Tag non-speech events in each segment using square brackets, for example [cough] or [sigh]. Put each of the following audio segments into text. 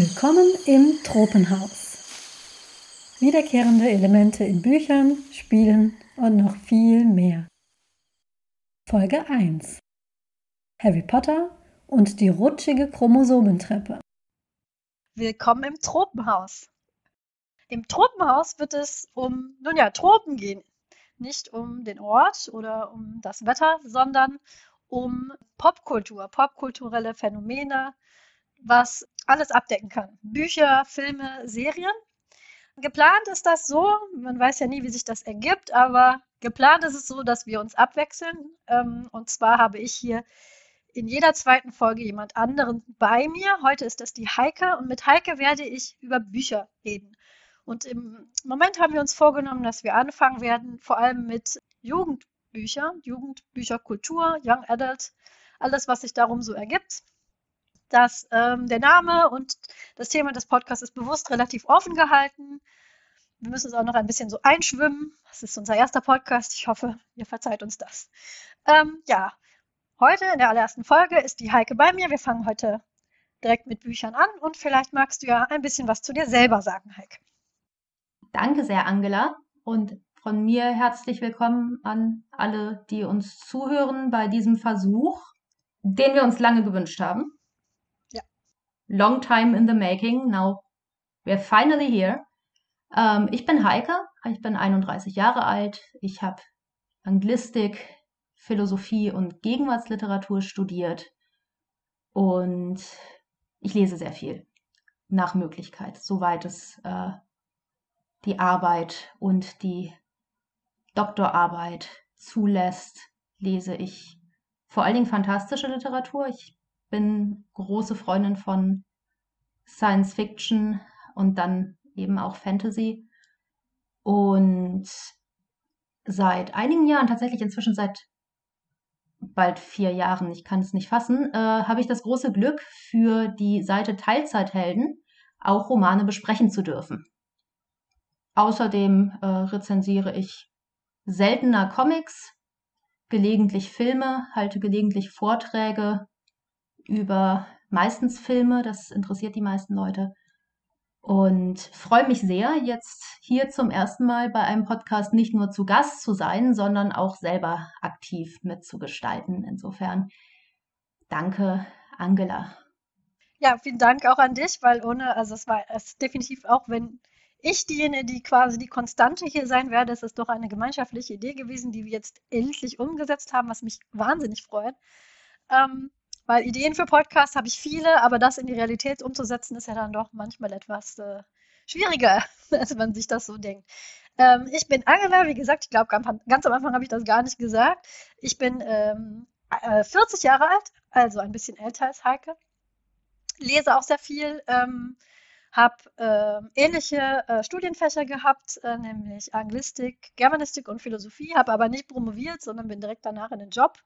Willkommen im Tropenhaus. Wiederkehrende Elemente in Büchern, Spielen und noch viel mehr. Folge 1. Harry Potter und die rutschige Chromosomentreppe. Willkommen im Tropenhaus. Im Tropenhaus wird es um, nun ja, Tropen gehen. Nicht um den Ort oder um das Wetter, sondern um Popkultur, popkulturelle Phänomene, was alles abdecken kann. Bücher, Filme, Serien. Geplant ist das so, man weiß ja nie, wie sich das ergibt, aber geplant ist es so, dass wir uns abwechseln. Ähm, und zwar habe ich hier in jeder zweiten Folge jemand anderen bei mir. Heute ist das die Heike und mit Heike werde ich über Bücher reden. Und im Moment haben wir uns vorgenommen, dass wir anfangen werden, vor allem mit Jugendbüchern, Jugendbücherkultur, Young Adult, alles, was sich darum so ergibt dass ähm, der Name und das Thema des Podcasts ist bewusst relativ offen gehalten. Wir müssen es auch noch ein bisschen so einschwimmen. Das ist unser erster Podcast. Ich hoffe, ihr verzeiht uns das. Ähm, ja, heute in der allerersten Folge ist die Heike bei mir. Wir fangen heute direkt mit Büchern an und vielleicht magst du ja ein bisschen was zu dir selber sagen, Heike. Danke sehr, Angela. Und von mir herzlich willkommen an alle, die uns zuhören bei diesem Versuch, den wir uns lange gewünscht haben long time in the making. Now we're finally here. Ähm, ich bin Heike, ich bin 31 Jahre alt. Ich habe Anglistik, Philosophie und Gegenwartsliteratur studiert und ich lese sehr viel nach Möglichkeit, soweit es äh, die Arbeit und die Doktorarbeit zulässt, lese ich vor allen Dingen fantastische Literatur. Ich bin große Freundin von Science Fiction und dann eben auch Fantasy. Und seit einigen Jahren, tatsächlich inzwischen seit bald vier Jahren, ich kann es nicht fassen, äh, habe ich das große Glück, für die Seite Teilzeithelden auch Romane besprechen zu dürfen. Außerdem äh, rezensiere ich seltener Comics, gelegentlich Filme, halte gelegentlich Vorträge über meistens Filme, das interessiert die meisten Leute. Und freue mich sehr, jetzt hier zum ersten Mal bei einem Podcast nicht nur zu Gast zu sein, sondern auch selber aktiv mitzugestalten. Insofern danke, Angela. Ja, vielen Dank auch an dich, weil ohne, also es war es definitiv auch, wenn ich diejenige, die quasi die Konstante hier sein werde, ist es doch eine gemeinschaftliche Idee gewesen, die wir jetzt endlich umgesetzt haben, was mich wahnsinnig freut. Ähm, weil Ideen für Podcasts habe ich viele, aber das in die Realität umzusetzen, ist ja dann doch manchmal etwas äh, schwieriger, [laughs] als man sich das so denkt. Ähm, ich bin Angela, wie gesagt, ich glaube, ganz am Anfang habe ich das gar nicht gesagt. Ich bin ähm, 40 äh, Jahre alt, also ein bisschen älter als Heike. Lese auch sehr viel, ähm, habe äh, ähnliche äh, Studienfächer gehabt, äh, nämlich Anglistik, Germanistik und Philosophie, habe aber nicht promoviert, sondern bin direkt danach in den Job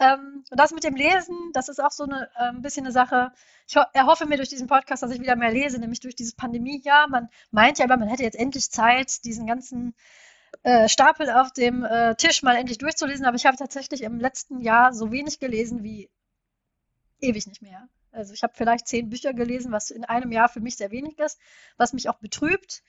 ähm, und das mit dem Lesen, das ist auch so eine, äh, ein bisschen eine Sache. Ich ho erhoffe mir durch diesen Podcast, dass ich wieder mehr lese, nämlich durch dieses Pandemiejahr. Man meint ja immer, man hätte jetzt endlich Zeit, diesen ganzen äh, Stapel auf dem äh, Tisch mal endlich durchzulesen. Aber ich habe tatsächlich im letzten Jahr so wenig gelesen wie ewig nicht mehr. Also ich habe vielleicht zehn Bücher gelesen, was in einem Jahr für mich sehr wenig ist, was mich auch betrübt.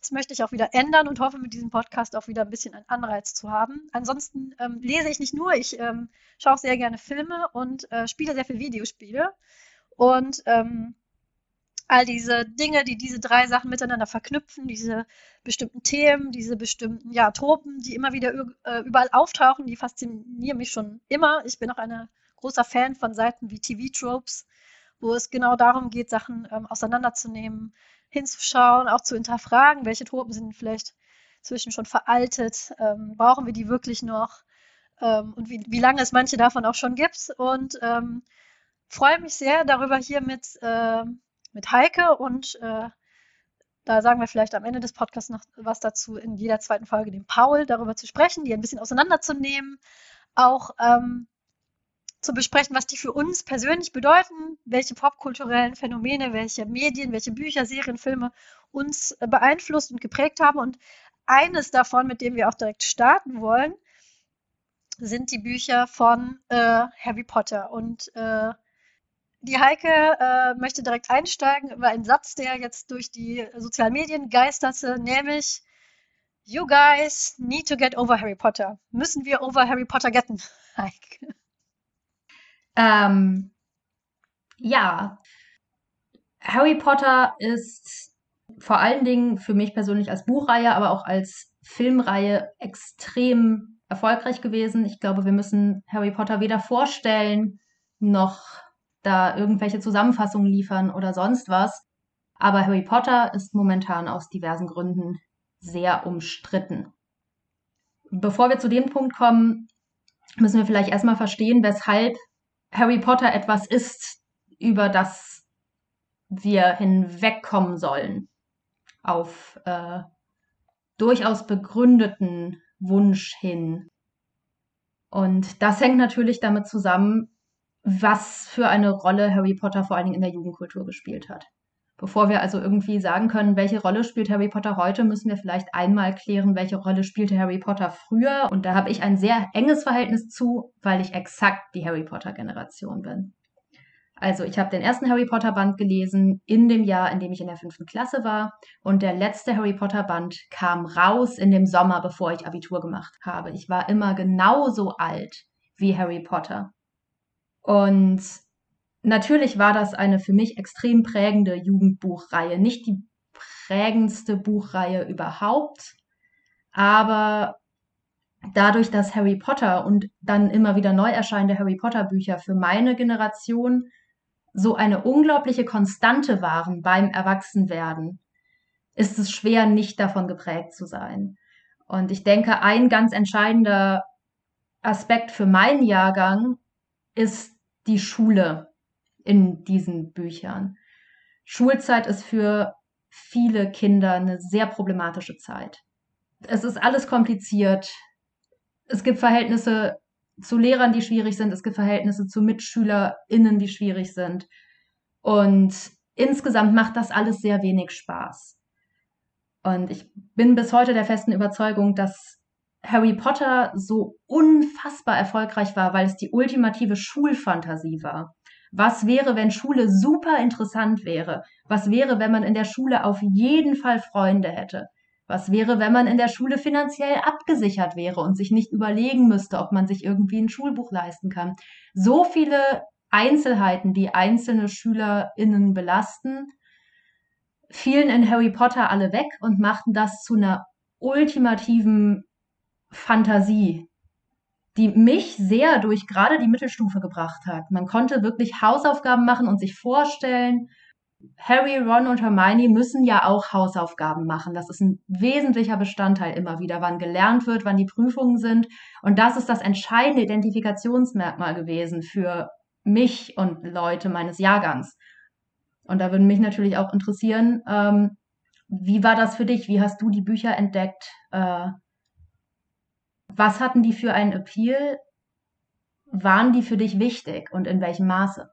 Das möchte ich auch wieder ändern und hoffe mit diesem Podcast auch wieder ein bisschen einen Anreiz zu haben. Ansonsten ähm, lese ich nicht nur, ich ähm, schaue auch sehr gerne Filme und äh, spiele sehr viel Videospiele. Und ähm, all diese Dinge, die diese drei Sachen miteinander verknüpfen, diese bestimmten Themen, diese bestimmten ja, Tropen, die immer wieder äh, überall auftauchen, die faszinieren mich schon immer. Ich bin auch ein großer Fan von Seiten wie TV-Tropes, wo es genau darum geht, Sachen ähm, auseinanderzunehmen, hinzuschauen, auch zu hinterfragen, welche Tropen sind vielleicht zwischen schon veraltet, ähm, brauchen wir die wirklich noch ähm, und wie, wie lange es manche davon auch schon gibt. Und ähm, freue mich sehr darüber hier mit, äh, mit Heike und äh, da sagen wir vielleicht am Ende des Podcasts noch was dazu, in jeder zweiten Folge dem Paul darüber zu sprechen, die ein bisschen auseinanderzunehmen, auch ähm, zu besprechen, was die für uns persönlich bedeuten, welche popkulturellen Phänomene, welche Medien, welche Bücher, Serien, Filme uns äh, beeinflusst und geprägt haben. Und eines davon, mit dem wir auch direkt starten wollen, sind die Bücher von äh, Harry Potter. Und äh, die Heike äh, möchte direkt einsteigen über einen Satz, der jetzt durch die sozialen Medien geisterte, nämlich You guys need to get over Harry Potter. Müssen wir over Harry Potter getten, [laughs] Heike? Ähm, ja, Harry Potter ist vor allen Dingen für mich persönlich als Buchreihe, aber auch als Filmreihe extrem erfolgreich gewesen. Ich glaube, wir müssen Harry Potter weder vorstellen noch da irgendwelche Zusammenfassungen liefern oder sonst was. Aber Harry Potter ist momentan aus diversen Gründen sehr umstritten. Bevor wir zu dem Punkt kommen, müssen wir vielleicht erstmal verstehen, weshalb Harry Potter etwas ist, über das wir hinwegkommen sollen. Auf äh, durchaus begründeten Wunsch hin. Und das hängt natürlich damit zusammen, was für eine Rolle Harry Potter vor allen Dingen in der Jugendkultur gespielt hat. Bevor wir also irgendwie sagen können, welche Rolle spielt Harry Potter heute, müssen wir vielleicht einmal klären, welche Rolle spielte Harry Potter früher. Und da habe ich ein sehr enges Verhältnis zu, weil ich exakt die Harry Potter-Generation bin. Also ich habe den ersten Harry Potter Band gelesen in dem Jahr, in dem ich in der fünften Klasse war. Und der letzte Harry Potter Band kam raus in dem Sommer, bevor ich Abitur gemacht habe. Ich war immer genauso alt wie Harry Potter. Und natürlich war das eine für mich extrem prägende Jugendbuchreihe. Nicht die prägendste Buchreihe überhaupt, aber dadurch, dass Harry Potter und dann immer wieder neu erscheinende Harry Potter Bücher für meine Generation so eine unglaubliche Konstante waren beim Erwachsenwerden, ist es schwer, nicht davon geprägt zu sein. Und ich denke, ein ganz entscheidender Aspekt für meinen Jahrgang ist die Schule in diesen Büchern. Schulzeit ist für viele Kinder eine sehr problematische Zeit. Es ist alles kompliziert. Es gibt Verhältnisse zu Lehrern, die schwierig sind. Es gibt Verhältnisse zu MitschülerInnen, die schwierig sind. Und insgesamt macht das alles sehr wenig Spaß. Und ich bin bis heute der festen Überzeugung, dass Harry Potter so unfassbar erfolgreich war, weil es die ultimative Schulfantasie war. Was wäre, wenn Schule super interessant wäre? Was wäre, wenn man in der Schule auf jeden Fall Freunde hätte? Was wäre, wenn man in der Schule finanziell abgesichert wäre und sich nicht überlegen müsste, ob man sich irgendwie ein Schulbuch leisten kann? So viele Einzelheiten, die einzelne SchülerInnen belasten, fielen in Harry Potter alle weg und machten das zu einer ultimativen Fantasie, die mich sehr durch gerade die Mittelstufe gebracht hat. Man konnte wirklich Hausaufgaben machen und sich vorstellen, Harry, Ron und Hermione müssen ja auch Hausaufgaben machen. Das ist ein wesentlicher Bestandteil immer wieder, wann gelernt wird, wann die Prüfungen sind. Und das ist das entscheidende Identifikationsmerkmal gewesen für mich und Leute meines Jahrgangs. Und da würde mich natürlich auch interessieren, ähm, wie war das für dich? Wie hast du die Bücher entdeckt? Äh, was hatten die für einen Appeal? Waren die für dich wichtig und in welchem Maße?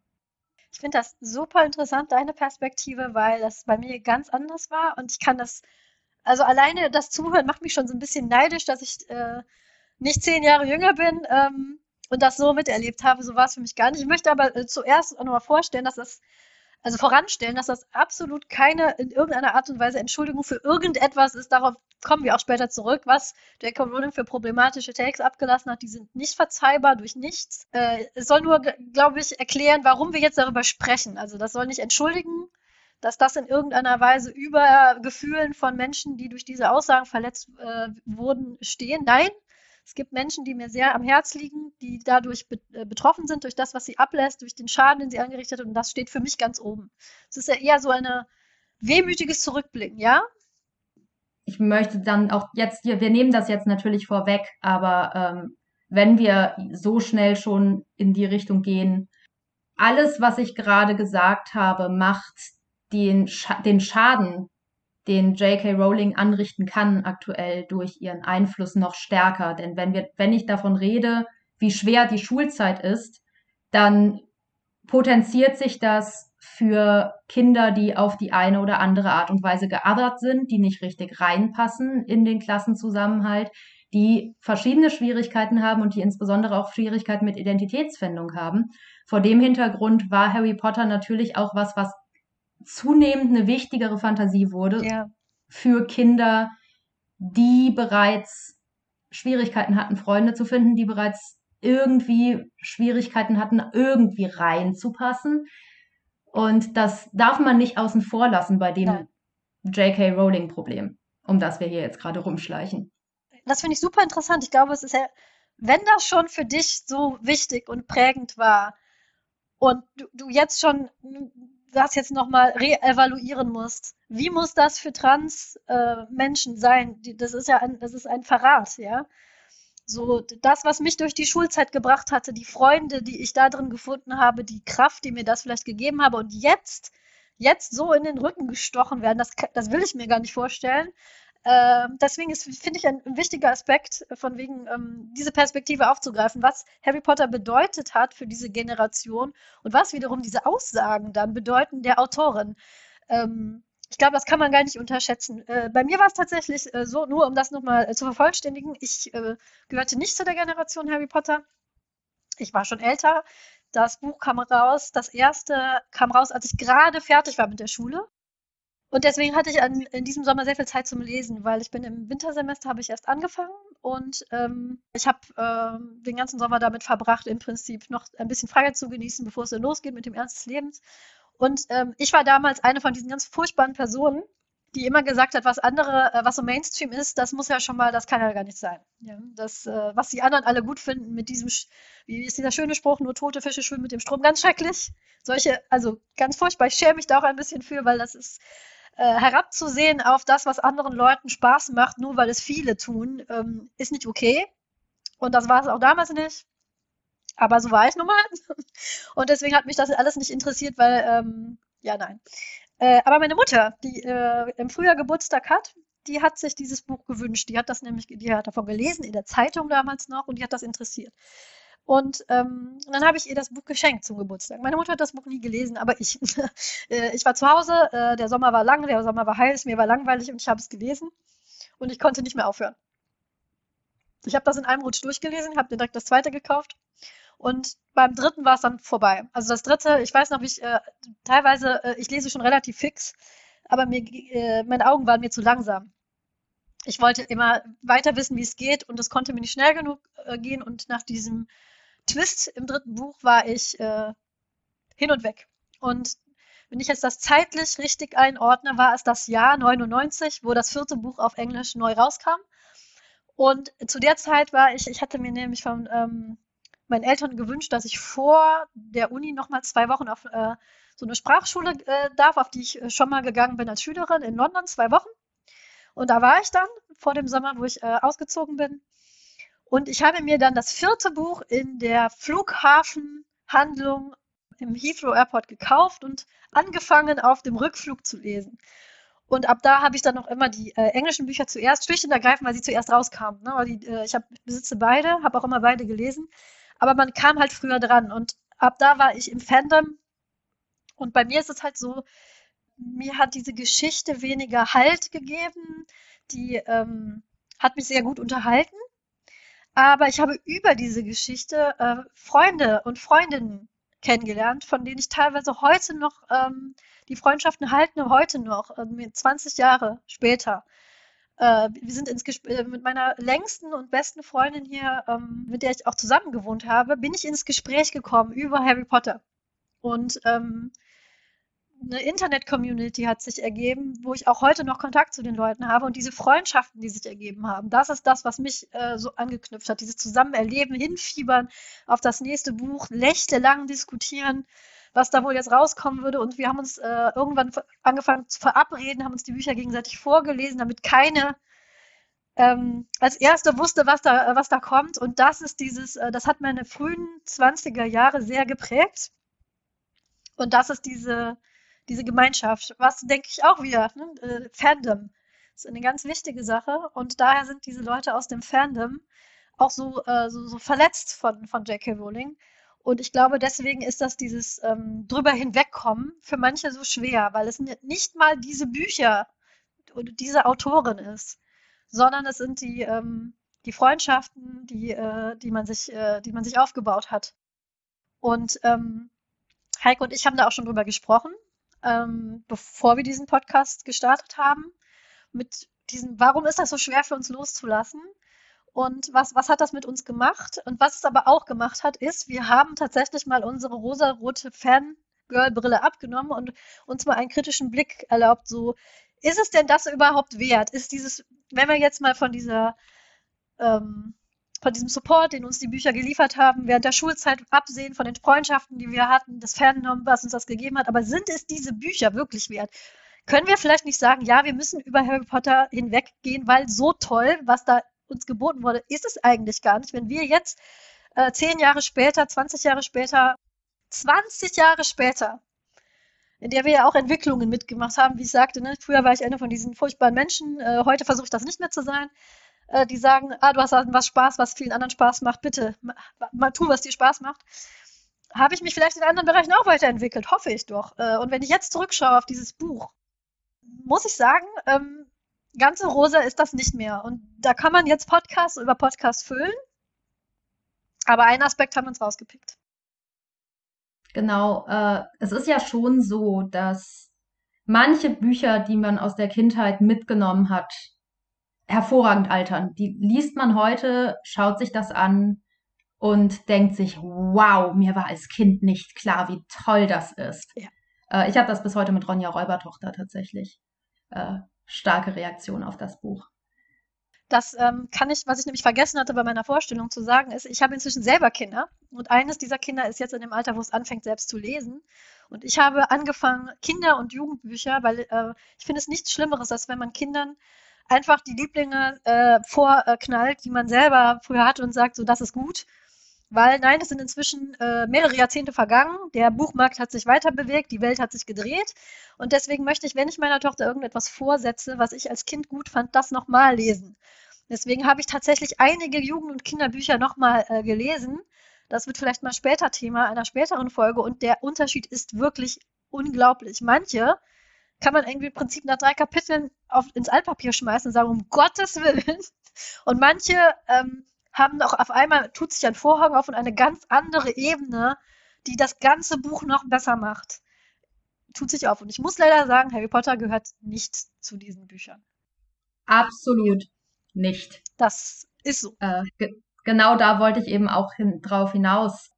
Ich finde das super interessant, deine Perspektive, weil das bei mir ganz anders war und ich kann das, also alleine das Zuhören macht mich schon so ein bisschen neidisch, dass ich äh, nicht zehn Jahre jünger bin ähm, und das so miterlebt habe. So war es für mich gar nicht. Ich möchte aber äh, zuerst nochmal vorstellen, dass das also voranstellen, dass das absolut keine in irgendeiner Art und Weise Entschuldigung für irgendetwas ist. Darauf kommen wir auch später zurück, was J.K. Rowling für problematische Takes abgelassen hat. Die sind nicht verzeihbar durch nichts. Äh, es soll nur, glaube ich, erklären, warum wir jetzt darüber sprechen. Also das soll nicht entschuldigen, dass das in irgendeiner Weise über Gefühlen von Menschen, die durch diese Aussagen verletzt äh, wurden, stehen. Nein, es gibt Menschen, die mir sehr am Herz liegen, die dadurch äh, betroffen sind, durch das, was sie ablässt, durch den Schaden, den sie angerichtet hat. Und das steht für mich ganz oben. Es ist ja eher so ein wehmütiges Zurückblicken, ja? Ich möchte dann auch jetzt, wir nehmen das jetzt natürlich vorweg, aber ähm, wenn wir so schnell schon in die Richtung gehen, alles, was ich gerade gesagt habe, macht den, Scha den Schaden, den J.K. Rowling anrichten kann aktuell durch ihren Einfluss noch stärker. Denn wenn wir, wenn ich davon rede, wie schwer die Schulzeit ist, dann potenziert sich das für Kinder, die auf die eine oder andere Art und Weise geothert sind, die nicht richtig reinpassen in den Klassenzusammenhalt, die verschiedene Schwierigkeiten haben und die insbesondere auch Schwierigkeiten mit Identitätsfindung haben. Vor dem Hintergrund war Harry Potter natürlich auch was, was zunehmend eine wichtigere Fantasie wurde Ja. für Kinder, die bereits Schwierigkeiten hatten, Freunde zu finden, die bereits irgendwie Schwierigkeiten hatten, irgendwie reinzupassen. Und das darf man nicht außen vor lassen bei dem Nein. J.K. Rowling-Problem, um das wir hier jetzt gerade rumschleichen. Das finde ich super interessant. Ich glaube, es ist ja, wenn das schon für dich so wichtig und prägend war und du, du jetzt schon das jetzt nochmal reevaluieren musst, wie muss das für Trans-Menschen sein? Die, das ist ja ein, das ist ein Verrat, ja. So, das, was mich durch die Schulzeit gebracht hatte, die Freunde, die ich da drin gefunden habe, die Kraft, die mir das vielleicht gegeben habe und jetzt, jetzt so in den Rücken gestochen werden, das, das will ich mir gar nicht vorstellen. Ähm, deswegen ist, finde ich, ein, ein wichtiger Aspekt, von wegen ähm, diese Perspektive aufzugreifen, was Harry Potter bedeutet hat für diese Generation und was wiederum diese Aussagen dann bedeuten der Autorin. Ähm, ich glaube, das kann man gar nicht unterschätzen. Äh, bei mir war es tatsächlich äh, so, nur um das nochmal äh, zu vervollständigen, ich äh, gehörte nicht zu der Generation Harry Potter. Ich war schon älter. Das Buch kam raus, das erste kam raus, als ich gerade fertig war mit der Schule. Und deswegen hatte ich an, in diesem Sommer sehr viel Zeit zum Lesen, weil ich bin im Wintersemester, habe ich erst angefangen und ähm, ich habe ähm, den ganzen Sommer damit verbracht, im Prinzip noch ein bisschen Freiheit zu genießen, bevor es dann losgeht mit dem Ernst des Lebens. Und ähm, ich war damals eine von diesen ganz furchtbaren Personen, die immer gesagt hat, was andere, äh, was so Mainstream ist, das muss ja schon mal, das kann ja gar nicht sein. Ja, das, äh, was die anderen alle gut finden mit diesem, wie ist dieser schöne Spruch, nur tote Fische schwimmen mit dem Strom, ganz schrecklich. Solche, also ganz furchtbar. Ich schäme mich da auch ein bisschen für, weil das ist äh, herabzusehen auf das, was anderen Leuten Spaß macht, nur weil es viele tun, ähm, ist nicht okay. Und das war es auch damals nicht. Aber so war ich nun mal. [laughs] Und deswegen hat mich das alles nicht interessiert, weil, ähm, ja, nein. Äh, aber meine Mutter, die äh, im Frühjahr Geburtstag hat, die hat sich dieses Buch gewünscht. Die hat das nämlich, die hat davon gelesen, in der Zeitung damals noch, und die hat das interessiert. Und ähm, dann habe ich ihr das Buch geschenkt zum Geburtstag. Meine Mutter hat das Buch nie gelesen, aber ich. [laughs] Äh, ich war zu Hause, äh, der Sommer war lang, der Sommer war heiß, mir war langweilig und ich habe es gelesen. Und ich konnte nicht mehr aufhören. Ich habe das in einem Rutsch durchgelesen, habe direkt das zweite gekauft. Und beim dritten war es dann vorbei. Also das dritte, ich weiß noch, ich äh, teilweise, äh, ich lese schon relativ fix, aber mir, äh, meine Augen waren mir zu langsam. Ich wollte immer weiter wissen, wie es geht, und es konnte mir nicht schnell genug äh, gehen. Und nach diesem Twist im dritten Buch war ich äh, hin und weg. Und wenn ich jetzt das zeitlich richtig einordne, war es das Jahr 99, wo das vierte Buch auf Englisch neu rauskam. Und zu der Zeit war ich, ich hatte mir nämlich von ähm, meinen Eltern gewünscht, dass ich vor der Uni noch mal zwei Wochen auf äh, so eine Sprachschule äh, darf, auf die ich äh, schon mal gegangen bin als Schülerin in London, zwei Wochen. Und da war ich dann vor dem Sommer, wo ich äh, ausgezogen bin. Und ich habe mir dann das vierte Buch in der Flughafenhandlung im Heathrow Airport gekauft und angefangen auf dem Rückflug zu lesen. Und ab da habe ich dann noch immer die äh, englischen Bücher zuerst, schlicht und ergreifend, weil sie zuerst rauskamen. Ne? Die, äh, ich hab, besitze beide, habe auch immer beide gelesen. Aber man kam halt früher dran. Und ab da war ich im Fandom. Und bei mir ist es halt so, mir hat diese Geschichte weniger Halt gegeben. Die ähm, hat mich sehr gut unterhalten. Aber ich habe über diese Geschichte äh, Freunde und Freundinnen kennengelernt, von denen ich teilweise heute noch, ähm, die Freundschaften halten heute noch, äh, 20 Jahre später. Äh, wir sind ins Gespräch, mit meiner längsten und besten Freundin hier, ähm, mit der ich auch zusammen gewohnt habe, bin ich ins Gespräch gekommen über Harry Potter. Und ähm, eine Internet-Community hat sich ergeben, wo ich auch heute noch Kontakt zu den Leuten habe und diese Freundschaften, die sich ergeben haben, das ist das, was mich äh, so angeknüpft hat. Dieses Zusammenerleben, hinfiebern auf das nächste Buch, nächtelang diskutieren, was da wohl jetzt rauskommen würde. Und wir haben uns äh, irgendwann angefangen zu verabreden, haben uns die Bücher gegenseitig vorgelesen, damit keine ähm, als Erste wusste, was da, was da kommt. Und das ist dieses, äh, das hat meine frühen 20er Jahre sehr geprägt. Und das ist diese, diese Gemeinschaft, was denke ich auch wieder, ne? äh, Fandom ist eine ganz wichtige Sache und daher sind diese Leute aus dem Fandom auch so, äh, so, so verletzt von, von J.K. Rowling. Und ich glaube, deswegen ist das dieses ähm, drüber hinwegkommen für manche so schwer, weil es nicht mal diese Bücher oder diese Autorin ist, sondern es sind die, ähm, die Freundschaften, die, äh, die, man, sich, äh, die man sich aufgebaut hat. Und ähm, Heike und ich haben da auch schon drüber gesprochen, ähm, bevor wir diesen Podcast gestartet haben. Mit diesem, warum ist das so schwer für uns loszulassen? Und was, was hat das mit uns gemacht? Und was es aber auch gemacht hat, ist, wir haben tatsächlich mal unsere rosarote Fangirl-Brille abgenommen und uns mal einen kritischen Blick erlaubt. So, ist es denn das überhaupt wert? Ist dieses, wenn wir jetzt mal von dieser ähm, von diesem Support, den uns die Bücher geliefert haben, während der Schulzeit absehen von den Freundschaften, die wir hatten, das Fandom, was uns das gegeben hat. Aber sind es diese Bücher wirklich wert? Können wir vielleicht nicht sagen, ja, wir müssen über Harry Potter hinweggehen, weil so toll, was da uns geboten wurde, ist es eigentlich gar nicht. Wenn wir jetzt äh, zehn Jahre später, 20 Jahre später, 20 Jahre später, in der wir ja auch Entwicklungen mitgemacht haben, wie ich sagte, ne? früher war ich einer von diesen furchtbaren Menschen, äh, heute versuche ich das nicht mehr zu sein äh, die sagen, ah, du hast halt was Spaß, was vielen anderen Spaß macht, bitte, mal tu, was dir Spaß macht. Habe ich mich vielleicht in anderen Bereichen auch weiterentwickelt, hoffe ich doch. Äh, und wenn ich jetzt zurückschaue auf dieses Buch, muss ich sagen, ähm, ganze Rosa ist das nicht mehr. Und da kann man jetzt Podcasts über Podcasts füllen. Aber einen Aspekt haben wir uns rausgepickt. Genau, äh, es ist ja schon so, dass manche Bücher, die man aus der Kindheit mitgenommen hat, hervorragend altern. Die liest man heute, schaut sich das an und denkt sich, wow, mir war als Kind nicht klar, wie toll das ist. Ja. Äh, ich habe das bis heute mit Ronja Räubertochter tatsächlich. Äh, starke Reaktion auf das Buch. Das ähm, kann ich, was ich nämlich vergessen hatte bei meiner Vorstellung zu sagen, ist, ich habe inzwischen selber Kinder und eines dieser Kinder ist jetzt in dem Alter, wo es anfängt, selbst zu lesen. Und ich habe angefangen, Kinder- und Jugendbücher, weil äh, ich finde es nichts Schlimmeres, als wenn man Kindern einfach die Lieblinge äh, vorknallt, die man selber früher hatte und sagt, so, das ist gut. Weil nein, es sind inzwischen äh, mehrere Jahrzehnte vergangen. Der Buchmarkt hat sich weiter bewegt, die Welt hat sich gedreht. Und deswegen möchte ich, wenn ich meiner Tochter irgendetwas vorsetze, was ich als Kind gut fand, das nochmal lesen. Deswegen habe ich tatsächlich einige Jugend- und Kinderbücher nochmal äh, gelesen. Das wird vielleicht mal später Thema einer späteren Folge. Und der Unterschied ist wirklich unglaublich. Manche kann man irgendwie im Prinzip nach drei Kapiteln auf, ins Altpapier schmeißen und sagen, um Gottes Willen. Und manche ähm, haben auch auf einmal, tut sich ein Vorhang auf und eine ganz andere Ebene, die das ganze Buch noch besser macht, tut sich auf. Und ich muss leider sagen, Harry Potter gehört nicht zu diesen Büchern. Absolut nicht. Das ist so. Äh, ge genau da wollte ich eben auch hin drauf hinaus.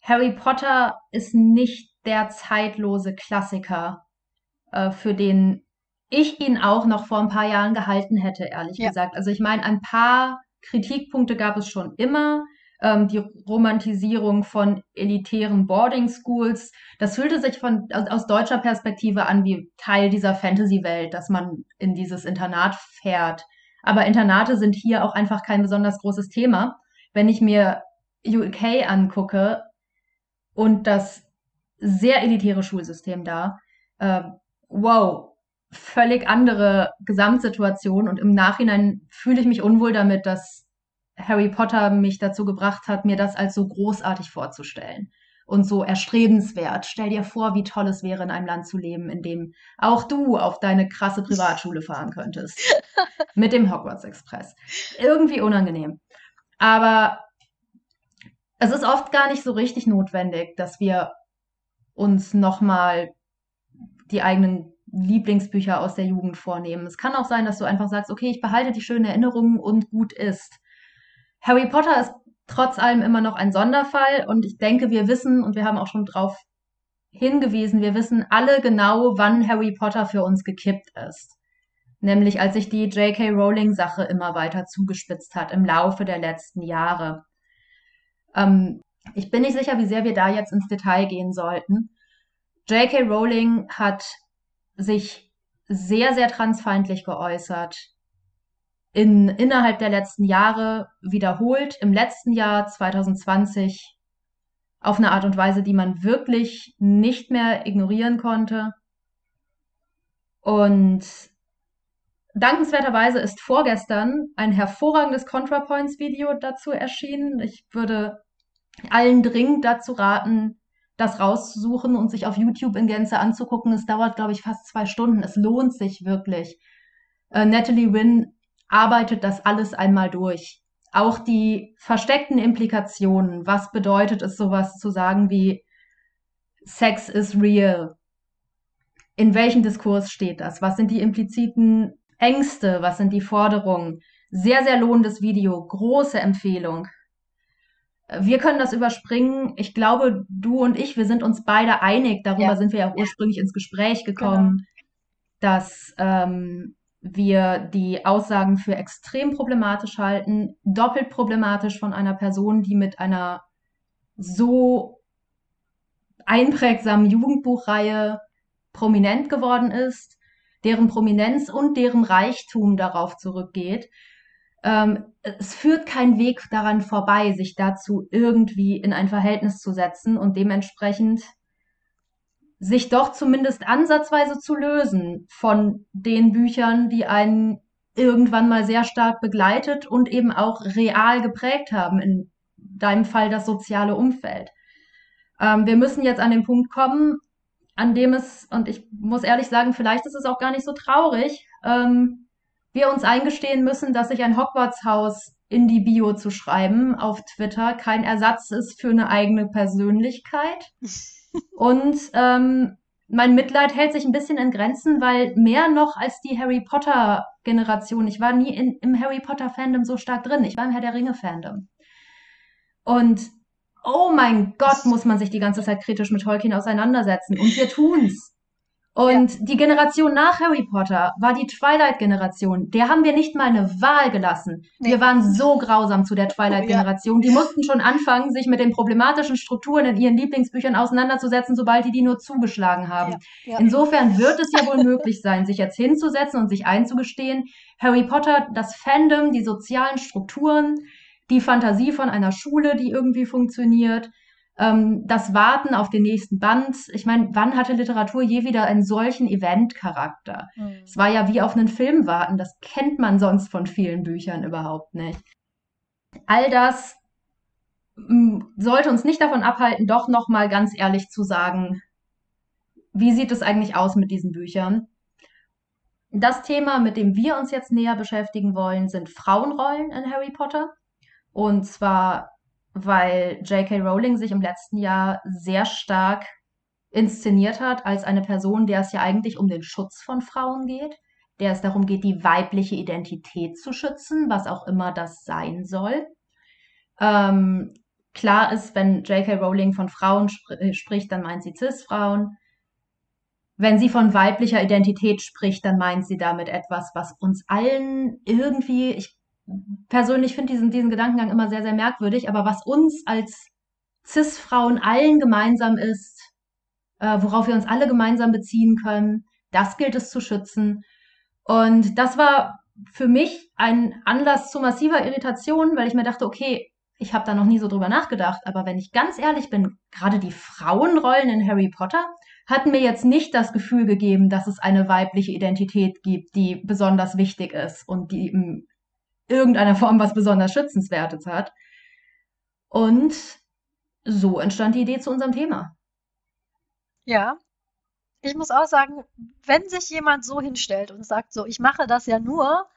Harry Potter ist nicht der zeitlose Klassiker, für den ich ihn auch noch vor ein paar Jahren gehalten hätte, ehrlich ja. gesagt. Also ich meine, ein paar Kritikpunkte gab es schon immer. Ähm, die Romantisierung von elitären Boarding Schools, das fühlte sich von, aus, aus deutscher Perspektive an wie Teil dieser Fantasy-Welt, dass man in dieses Internat fährt. Aber Internate sind hier auch einfach kein besonders großes Thema. Wenn ich mir UK angucke und das sehr elitäre Schulsystem da, äh, wow, völlig andere Gesamtsituation und im Nachhinein fühle ich mich unwohl damit, dass Harry Potter mich dazu gebracht hat, mir das als so großartig vorzustellen und so erstrebenswert. Stell dir vor, wie toll es wäre, in einem Land zu leben, in dem auch du auf deine krasse Privatschule fahren könntest. [laughs] Mit dem Hogwarts Express. Irgendwie unangenehm. Aber es ist oft gar nicht so richtig notwendig, dass wir uns nochmal die eigenen Lieblingsbücher aus der Jugend vornehmen. Es kann auch sein, dass du einfach sagst, okay, ich behalte die schönen Erinnerungen und gut ist. Harry Potter ist trotz allem immer noch ein Sonderfall und ich denke, wir wissen und wir haben auch schon drauf hingewiesen, wir wissen alle genau, wann Harry Potter für uns gekippt ist. Nämlich als sich die J.K. Rowling-Sache immer weiter zugespitzt hat im Laufe der letzten Jahre. Ähm, ich bin nicht sicher, wie sehr wir da jetzt ins Detail gehen sollten. J.K. Rowling hat sich sehr, sehr transfeindlich geäußert. In, innerhalb der letzten Jahre wiederholt, im letzten Jahr 2020 auf eine Art und Weise, die man wirklich nicht mehr ignorieren konnte. Und dankenswerterweise ist vorgestern ein hervorragendes ContraPoints-Video dazu erschienen. Ich würde allen dringend dazu raten, das rauszusuchen und sich auf YouTube in Gänze anzugucken. Es dauert, glaube ich, fast zwei Stunden. Es lohnt sich wirklich. Äh, Natalie Wynn arbeitet das alles einmal durch. Auch die versteckten Implikationen. Was bedeutet es, sowas zu sagen wie Sex is real? In welchem Diskurs steht das? Was sind die impliziten Ängste? Was sind die Forderungen? Sehr, sehr lohnendes Video. Große Empfehlung. Wir können das überspringen. Ich glaube, du und ich, wir sind uns beide einig. Darüber ja. sind wir ja ursprünglich ins Gespräch gekommen, genau. dass ähm, wir die Aussagen für extrem problematisch halten, doppelt problematisch von einer Person, die mit einer so einprägsamen Jugendbuchreihe prominent geworden ist, deren Prominenz und deren Reichtum darauf zurückgeht. Ähm, es führt kein Weg daran vorbei, sich dazu irgendwie in ein Verhältnis zu setzen und dementsprechend sich doch zumindest ansatzweise zu lösen von den Büchern, die einen irgendwann mal sehr stark begleitet und eben auch real geprägt haben, in deinem Fall das soziale Umfeld. Ähm, wir müssen jetzt an den Punkt kommen, an dem es, und ich muss ehrlich sagen, vielleicht ist es auch gar nicht so traurig, ähm, wir uns eingestehen müssen, dass sich ein Hogwarts-Haus in die Bio zu schreiben auf Twitter kein Ersatz ist für eine eigene Persönlichkeit. [laughs] Und ähm, mein Mitleid hält sich ein bisschen in Grenzen, weil mehr noch als die Harry Potter Generation, ich war nie in, im Harry Potter Fandom so stark drin, ich war im Herr der Ringe Fandom. Und oh mein Gott, muss man sich die ganze Zeit kritisch mit Tolkien auseinandersetzen. Und wir tun's. Und ja. die Generation nach Harry Potter war die Twilight-Generation. Der haben wir nicht mal eine Wahl gelassen. Nee. Wir waren so grausam zu der Twilight-Generation. Oh, ja. Die mussten schon anfangen, sich mit den problematischen Strukturen in ihren Lieblingsbüchern auseinanderzusetzen, sobald die die nur zugeschlagen haben. Ja. Insofern wird es ja wohl [laughs] möglich sein, sich jetzt hinzusetzen und sich einzugestehen, Harry Potter, das Fandom, die sozialen Strukturen, die Fantasie von einer Schule, die irgendwie funktioniert, ähm, das Warten auf den nächsten Band. Ich meine, wann hatte Literatur je wieder einen solchen Event-Charakter? Mhm. Es war ja wie auf einen Film warten. Das kennt man sonst von vielen Büchern überhaupt nicht. All das mm, sollte uns nicht davon abhalten, doch noch mal ganz ehrlich zu sagen, wie sieht es eigentlich aus mit diesen Büchern? Das Thema, mit dem wir uns jetzt näher beschäftigen wollen, sind Frauenrollen in Harry Potter. Und zwar weil J.K. Rowling sich im letzten Jahr sehr stark inszeniert hat als eine Person, der es ja eigentlich um den Schutz von Frauen geht, der es darum geht, die weibliche Identität zu schützen, was auch immer das sein soll. Ähm, klar ist, wenn J.K. Rowling von Frauen sp äh, spricht, dann meint sie Cis-Frauen. Wenn sie von weiblicher Identität spricht, dann meint sie damit etwas, was uns allen irgendwie, ich persönlich finde diesen, diesen Gedankengang immer sehr, sehr merkwürdig, aber was uns als CIS-Frauen allen gemeinsam ist, äh, worauf wir uns alle gemeinsam beziehen können, das gilt es zu schützen. Und das war für mich ein Anlass zu massiver Irritation, weil ich mir dachte, okay, ich habe da noch nie so drüber nachgedacht, aber wenn ich ganz ehrlich bin, gerade die Frauenrollen in Harry Potter hatten mir jetzt nicht das Gefühl gegeben, dass es eine weibliche Identität gibt, die besonders wichtig ist und die im irgendeiner Form was besonders Schützenswertes hat. Und so entstand die Idee zu unserem Thema. Ja. Ich muss auch sagen, wenn sich jemand so hinstellt und sagt, so, ich mache das ja nur,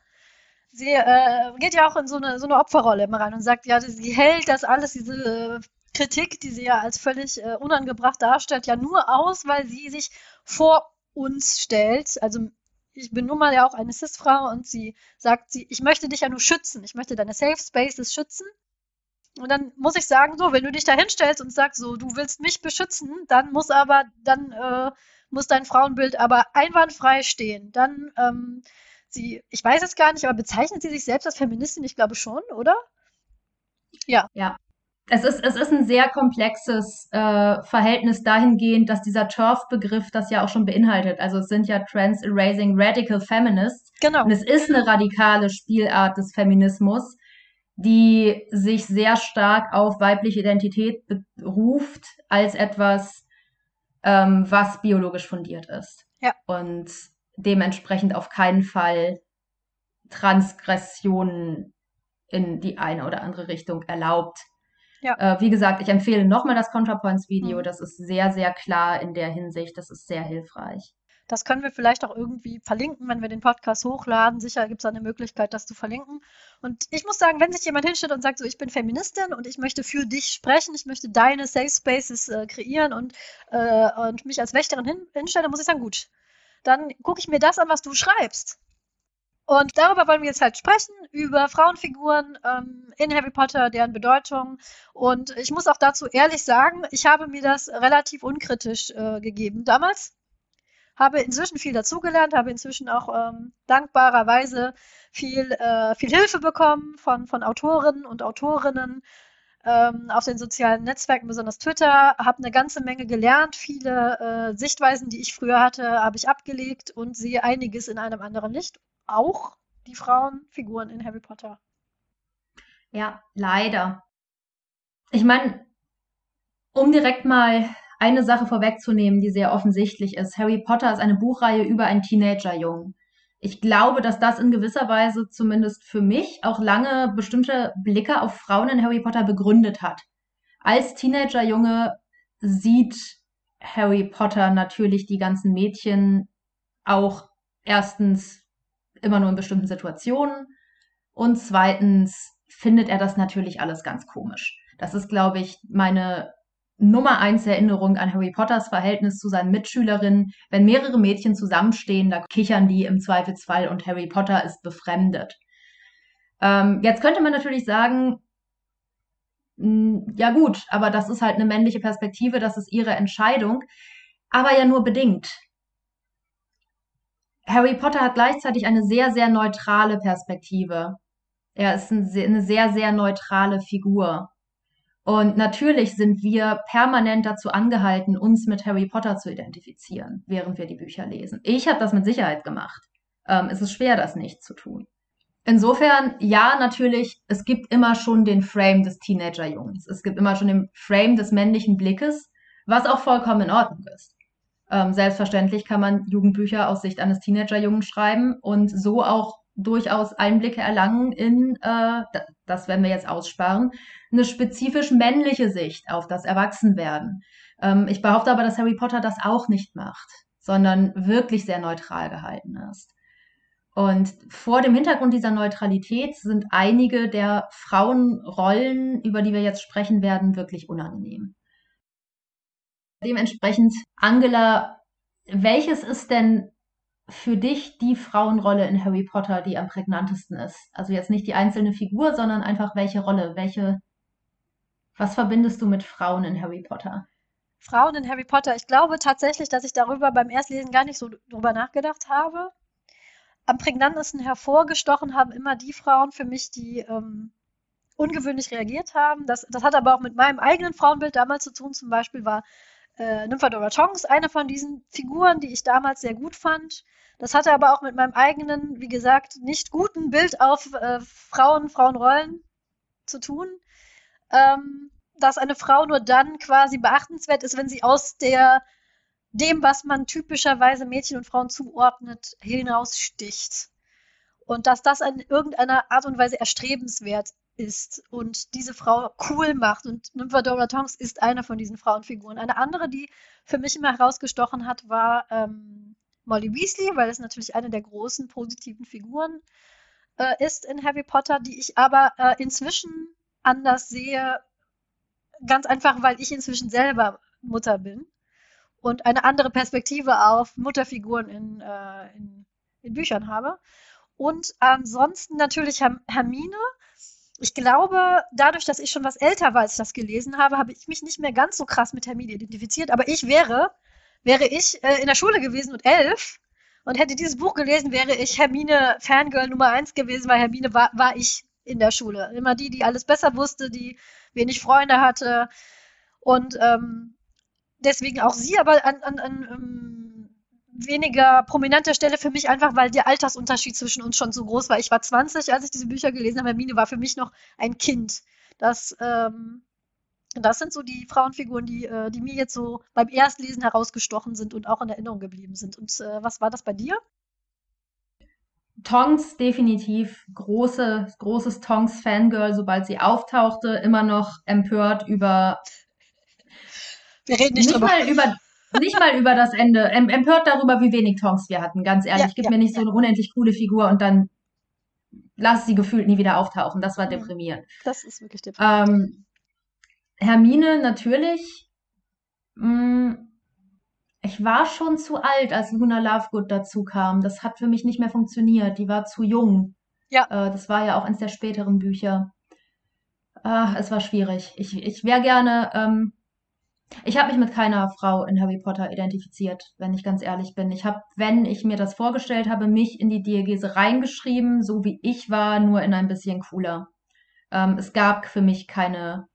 sie äh, geht ja auch in so eine, so eine Opferrolle immer rein und sagt, ja, sie hält das alles, diese Kritik, die sie ja als völlig äh, unangebracht darstellt, ja nur aus, weil sie sich vor uns stellt, also ich bin nun mal ja auch eine Cis-Frau und sie sagt, sie, ich möchte dich ja nur schützen, ich möchte deine Safe Spaces schützen. Und dann muss ich sagen, so, wenn du dich da hinstellst und sagst, so, du willst mich beschützen, dann muss aber, dann äh, muss dein Frauenbild aber einwandfrei stehen. Dann, ähm, sie, ich weiß es gar nicht, aber bezeichnet sie sich selbst als Feministin? Ich glaube schon, oder? Ja. Ja es ist, es ist ein sehr komplexes äh, Verhältnis dahingehend, dass dieser TERF-Begriff das ja auch schon beinhaltet. Also es sind ja Trans-Erasing Radical Feminists. Genau. Und es ist eine radikale Spielart des Feminismus, die sich sehr stark auf weibliche Identität beruft als etwas, ähm, was biologisch fundiert ist. Ja. Und dementsprechend auf keinen Fall Transgressionen in die eine oder andere Richtung erlaubt. Ja. Äh, wie gesagt, ich empfehle nochmal das ContraPoints-Video. Mhm. Das ist sehr, sehr klar in der Hinsicht. Das ist sehr hilfreich. Das können wir vielleicht auch irgendwie verlinken, wenn wir den Podcast hochladen. Sicher gibt es eine Möglichkeit, das zu verlinken. Und ich muss sagen, wenn sich jemand hinstellt und sagt, so ich bin Feministin und ich möchte für dich sprechen, ich möchte deine Safe Spaces äh, kreieren und, äh, und mich als Wächterin hin hinstellen, dann muss ich sagen, gut, dann gucke ich mir das an, was du schreibst. Und darüber wollen wir jetzt halt sprechen, über Frauenfiguren ähm, in Harry Potter, deren Bedeutung. Und ich muss auch dazu ehrlich sagen, ich habe mir das relativ unkritisch äh, gegeben damals. Habe inzwischen viel dazugelernt, habe inzwischen auch ähm, dankbarerweise viel, äh, viel Hilfe bekommen von, von Autorinnen und Autorinnen ähm, auf den sozialen Netzwerken, besonders Twitter, habe eine ganze Menge gelernt. Viele äh, Sichtweisen, die ich früher hatte, habe ich abgelegt und sehe einiges in einem anderen Licht auch die Frauenfiguren in Harry Potter. Ja, leider. Ich meine, um direkt mal eine Sache vorwegzunehmen, die sehr offensichtlich ist. Harry Potter ist eine Buchreihe über einen Teenagerjungen. Ich glaube, dass das in gewisser Weise zumindest für mich auch lange bestimmte Blicke auf Frauen in Harry Potter begründet hat. Als Teenagerjunge sieht Harry Potter natürlich die ganzen Mädchen auch erstens immer nur in bestimmten Situationen. Und zweitens findet er das natürlich alles ganz komisch. Das ist, glaube ich, meine Nummer eins Erinnerung an Harry Potters Verhältnis zu seinen Mitschülerinnen. Wenn mehrere Mädchen zusammenstehen, da kichern die im Zweifelsfall und Harry Potter ist befremdet. Ähm, jetzt könnte man natürlich sagen, hm, ja gut, aber das ist halt eine männliche Perspektive, das ist ihre Entscheidung, aber ja nur bedingt. Harry Potter hat gleichzeitig eine sehr, sehr neutrale Perspektive. Er ist ein, eine sehr, sehr neutrale Figur. Und natürlich sind wir permanent dazu angehalten, uns mit Harry Potter zu identifizieren, während wir die Bücher lesen. Ich habe das mit Sicherheit gemacht. Ähm, es ist schwer, das nicht zu tun. Insofern, ja, natürlich, es gibt immer schon den Frame des Teenager-Jungs. Es gibt immer schon den Frame des männlichen Blickes, was auch vollkommen in Ordnung ist. Ähm, selbstverständlich kann man Jugendbücher aus Sicht eines Teenagerjungen schreiben und so auch durchaus Einblicke erlangen in, äh, das werden wir jetzt aussparen, eine spezifisch männliche Sicht auf das Erwachsenwerden. Ähm, ich behaupte aber, dass Harry Potter das auch nicht macht, sondern wirklich sehr neutral gehalten ist. Und vor dem Hintergrund dieser Neutralität sind einige der Frauenrollen, über die wir jetzt sprechen werden, wirklich unangenehm. Dementsprechend, Angela, welches ist denn für dich die Frauenrolle in Harry Potter, die am prägnantesten ist? Also jetzt nicht die einzelne Figur, sondern einfach welche Rolle, welche, was verbindest du mit Frauen in Harry Potter? Frauen in Harry Potter. Ich glaube tatsächlich, dass ich darüber beim Erstlesen gar nicht so drüber nachgedacht habe. Am prägnantesten hervorgestochen haben immer die Frauen für mich, die ähm, ungewöhnlich reagiert haben. Das, das hat aber auch mit meinem eigenen Frauenbild damals zu tun. Zum Beispiel war äh, Nymphadora Tonks, eine von diesen Figuren, die ich damals sehr gut fand. Das hatte aber auch mit meinem eigenen, wie gesagt, nicht guten Bild auf äh, Frauen, Frauenrollen zu tun. Ähm, dass eine Frau nur dann quasi beachtenswert ist, wenn sie aus der dem, was man typischerweise Mädchen und Frauen zuordnet, hinaussticht. Und dass das in irgendeiner Art und Weise erstrebenswert ist und diese Frau cool macht. Und Nymphadora Tonks ist eine von diesen Frauenfiguren. Eine andere, die für mich immer herausgestochen hat, war ähm, Molly Weasley, weil es natürlich eine der großen positiven Figuren äh, ist in Harry Potter, die ich aber äh, inzwischen anders sehe. Ganz einfach, weil ich inzwischen selber Mutter bin und eine andere Perspektive auf Mutterfiguren in, äh, in, in Büchern habe. Und ansonsten natürlich Hermine, ich glaube, dadurch, dass ich schon was älter war, als ich das gelesen habe, habe ich mich nicht mehr ganz so krass mit Hermine identifiziert. Aber ich wäre, wäre ich äh, in der Schule gewesen und elf und hätte dieses Buch gelesen, wäre ich Hermine Fangirl Nummer eins gewesen, weil Hermine war, war ich in der Schule. Immer die, die alles besser wusste, die wenig Freunde hatte. Und ähm, deswegen auch sie, aber an, an, an ähm, weniger prominenter Stelle für mich einfach, weil der Altersunterschied zwischen uns schon so groß war. Ich war 20, als ich diese Bücher gelesen habe. Hermine war für mich noch ein Kind. Das, ähm, das sind so die Frauenfiguren, die, äh, die mir jetzt so beim Erstlesen herausgestochen sind und auch in Erinnerung geblieben sind. Und äh, was war das bei dir? Tongs definitiv große, großes Tongs-Fangirl, sobald sie auftauchte, immer noch empört über. Wir reden nicht, nicht drüber. mal über nicht mal über das Ende. empört darüber, wie wenig Tonks wir hatten, ganz ehrlich. Ja, Gib ja, mir nicht ja. so eine unendlich coole Figur und dann lass sie gefühlt nie wieder auftauchen. Das war mhm. deprimierend. Das ist wirklich deprimierend. Ähm, Hermine natürlich. Mh, mm, ich war schon zu alt, als Luna Lovegood dazu kam. Das hat für mich nicht mehr funktioniert. Die war zu jung. Ja. Äh, das war ja auch eines der späteren Bücher. Ach, es war schwierig. Ich, ich wäre gerne. Ähm, ich habe mich mit keiner Frau in Harry Potter identifiziert, wenn ich ganz ehrlich bin. Ich habe, wenn ich mir das vorgestellt habe, mich in die Diagese reingeschrieben, so wie ich war, nur in ein bisschen cooler. Ähm, es gab für mich keine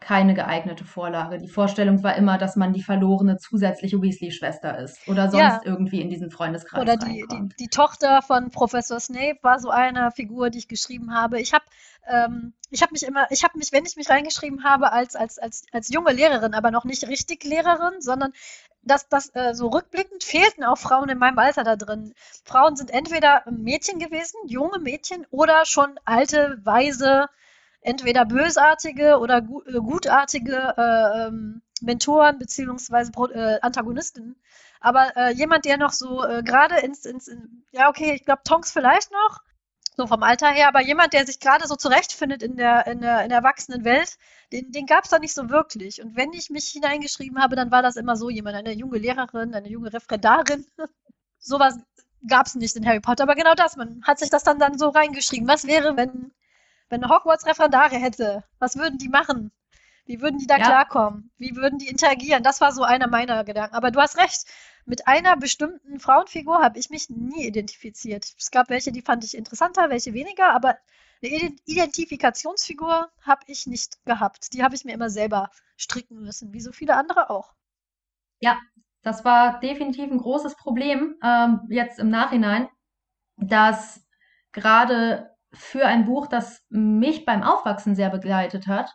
keine geeignete Vorlage. Die Vorstellung war immer, dass man die verlorene zusätzliche Weasley-Schwester ist oder sonst ja. irgendwie in diesen Freundeskreis Oder die, die, die, Tochter von Professor Snape war so eine Figur, die ich geschrieben habe. Ich habe ähm, ich habe mich immer, ich habe mich, wenn ich mich reingeschrieben habe, als, als, als, als junge Lehrerin, aber noch nicht richtig Lehrerin, sondern dass das äh, so rückblickend fehlten auch Frauen in meinem Alter da drin. Frauen sind entweder Mädchen gewesen, junge Mädchen, oder schon alte, weise, entweder bösartige oder äh, gutartige äh, ähm, Mentoren beziehungsweise äh, Antagonisten. Aber äh, jemand, der noch so äh, gerade ins, ins in, ja okay, ich glaube Tonks vielleicht noch, so vom Alter her, aber jemand, der sich gerade so zurechtfindet in der, in der, in der erwachsenen Welt, den, den gab es da nicht so wirklich. Und wenn ich mich hineingeschrieben habe, dann war das immer so jemand, eine junge Lehrerin, eine junge Referendarin. [laughs] Sowas gab es nicht in Harry Potter, aber genau das, man hat sich das dann, dann so reingeschrieben. Was wäre, wenn wenn Hogwarts Referendare hätte, was würden die machen? Wie würden die da ja. klarkommen? Wie würden die interagieren? Das war so einer meiner Gedanken. Aber du hast recht, mit einer bestimmten Frauenfigur habe ich mich nie identifiziert. Es gab welche, die fand ich interessanter, welche weniger, aber eine Identifikationsfigur habe ich nicht gehabt. Die habe ich mir immer selber stricken müssen, wie so viele andere auch. Ja, das war definitiv ein großes Problem ähm, jetzt im Nachhinein, dass gerade für ein Buch, das mich beim Aufwachsen sehr begleitet hat,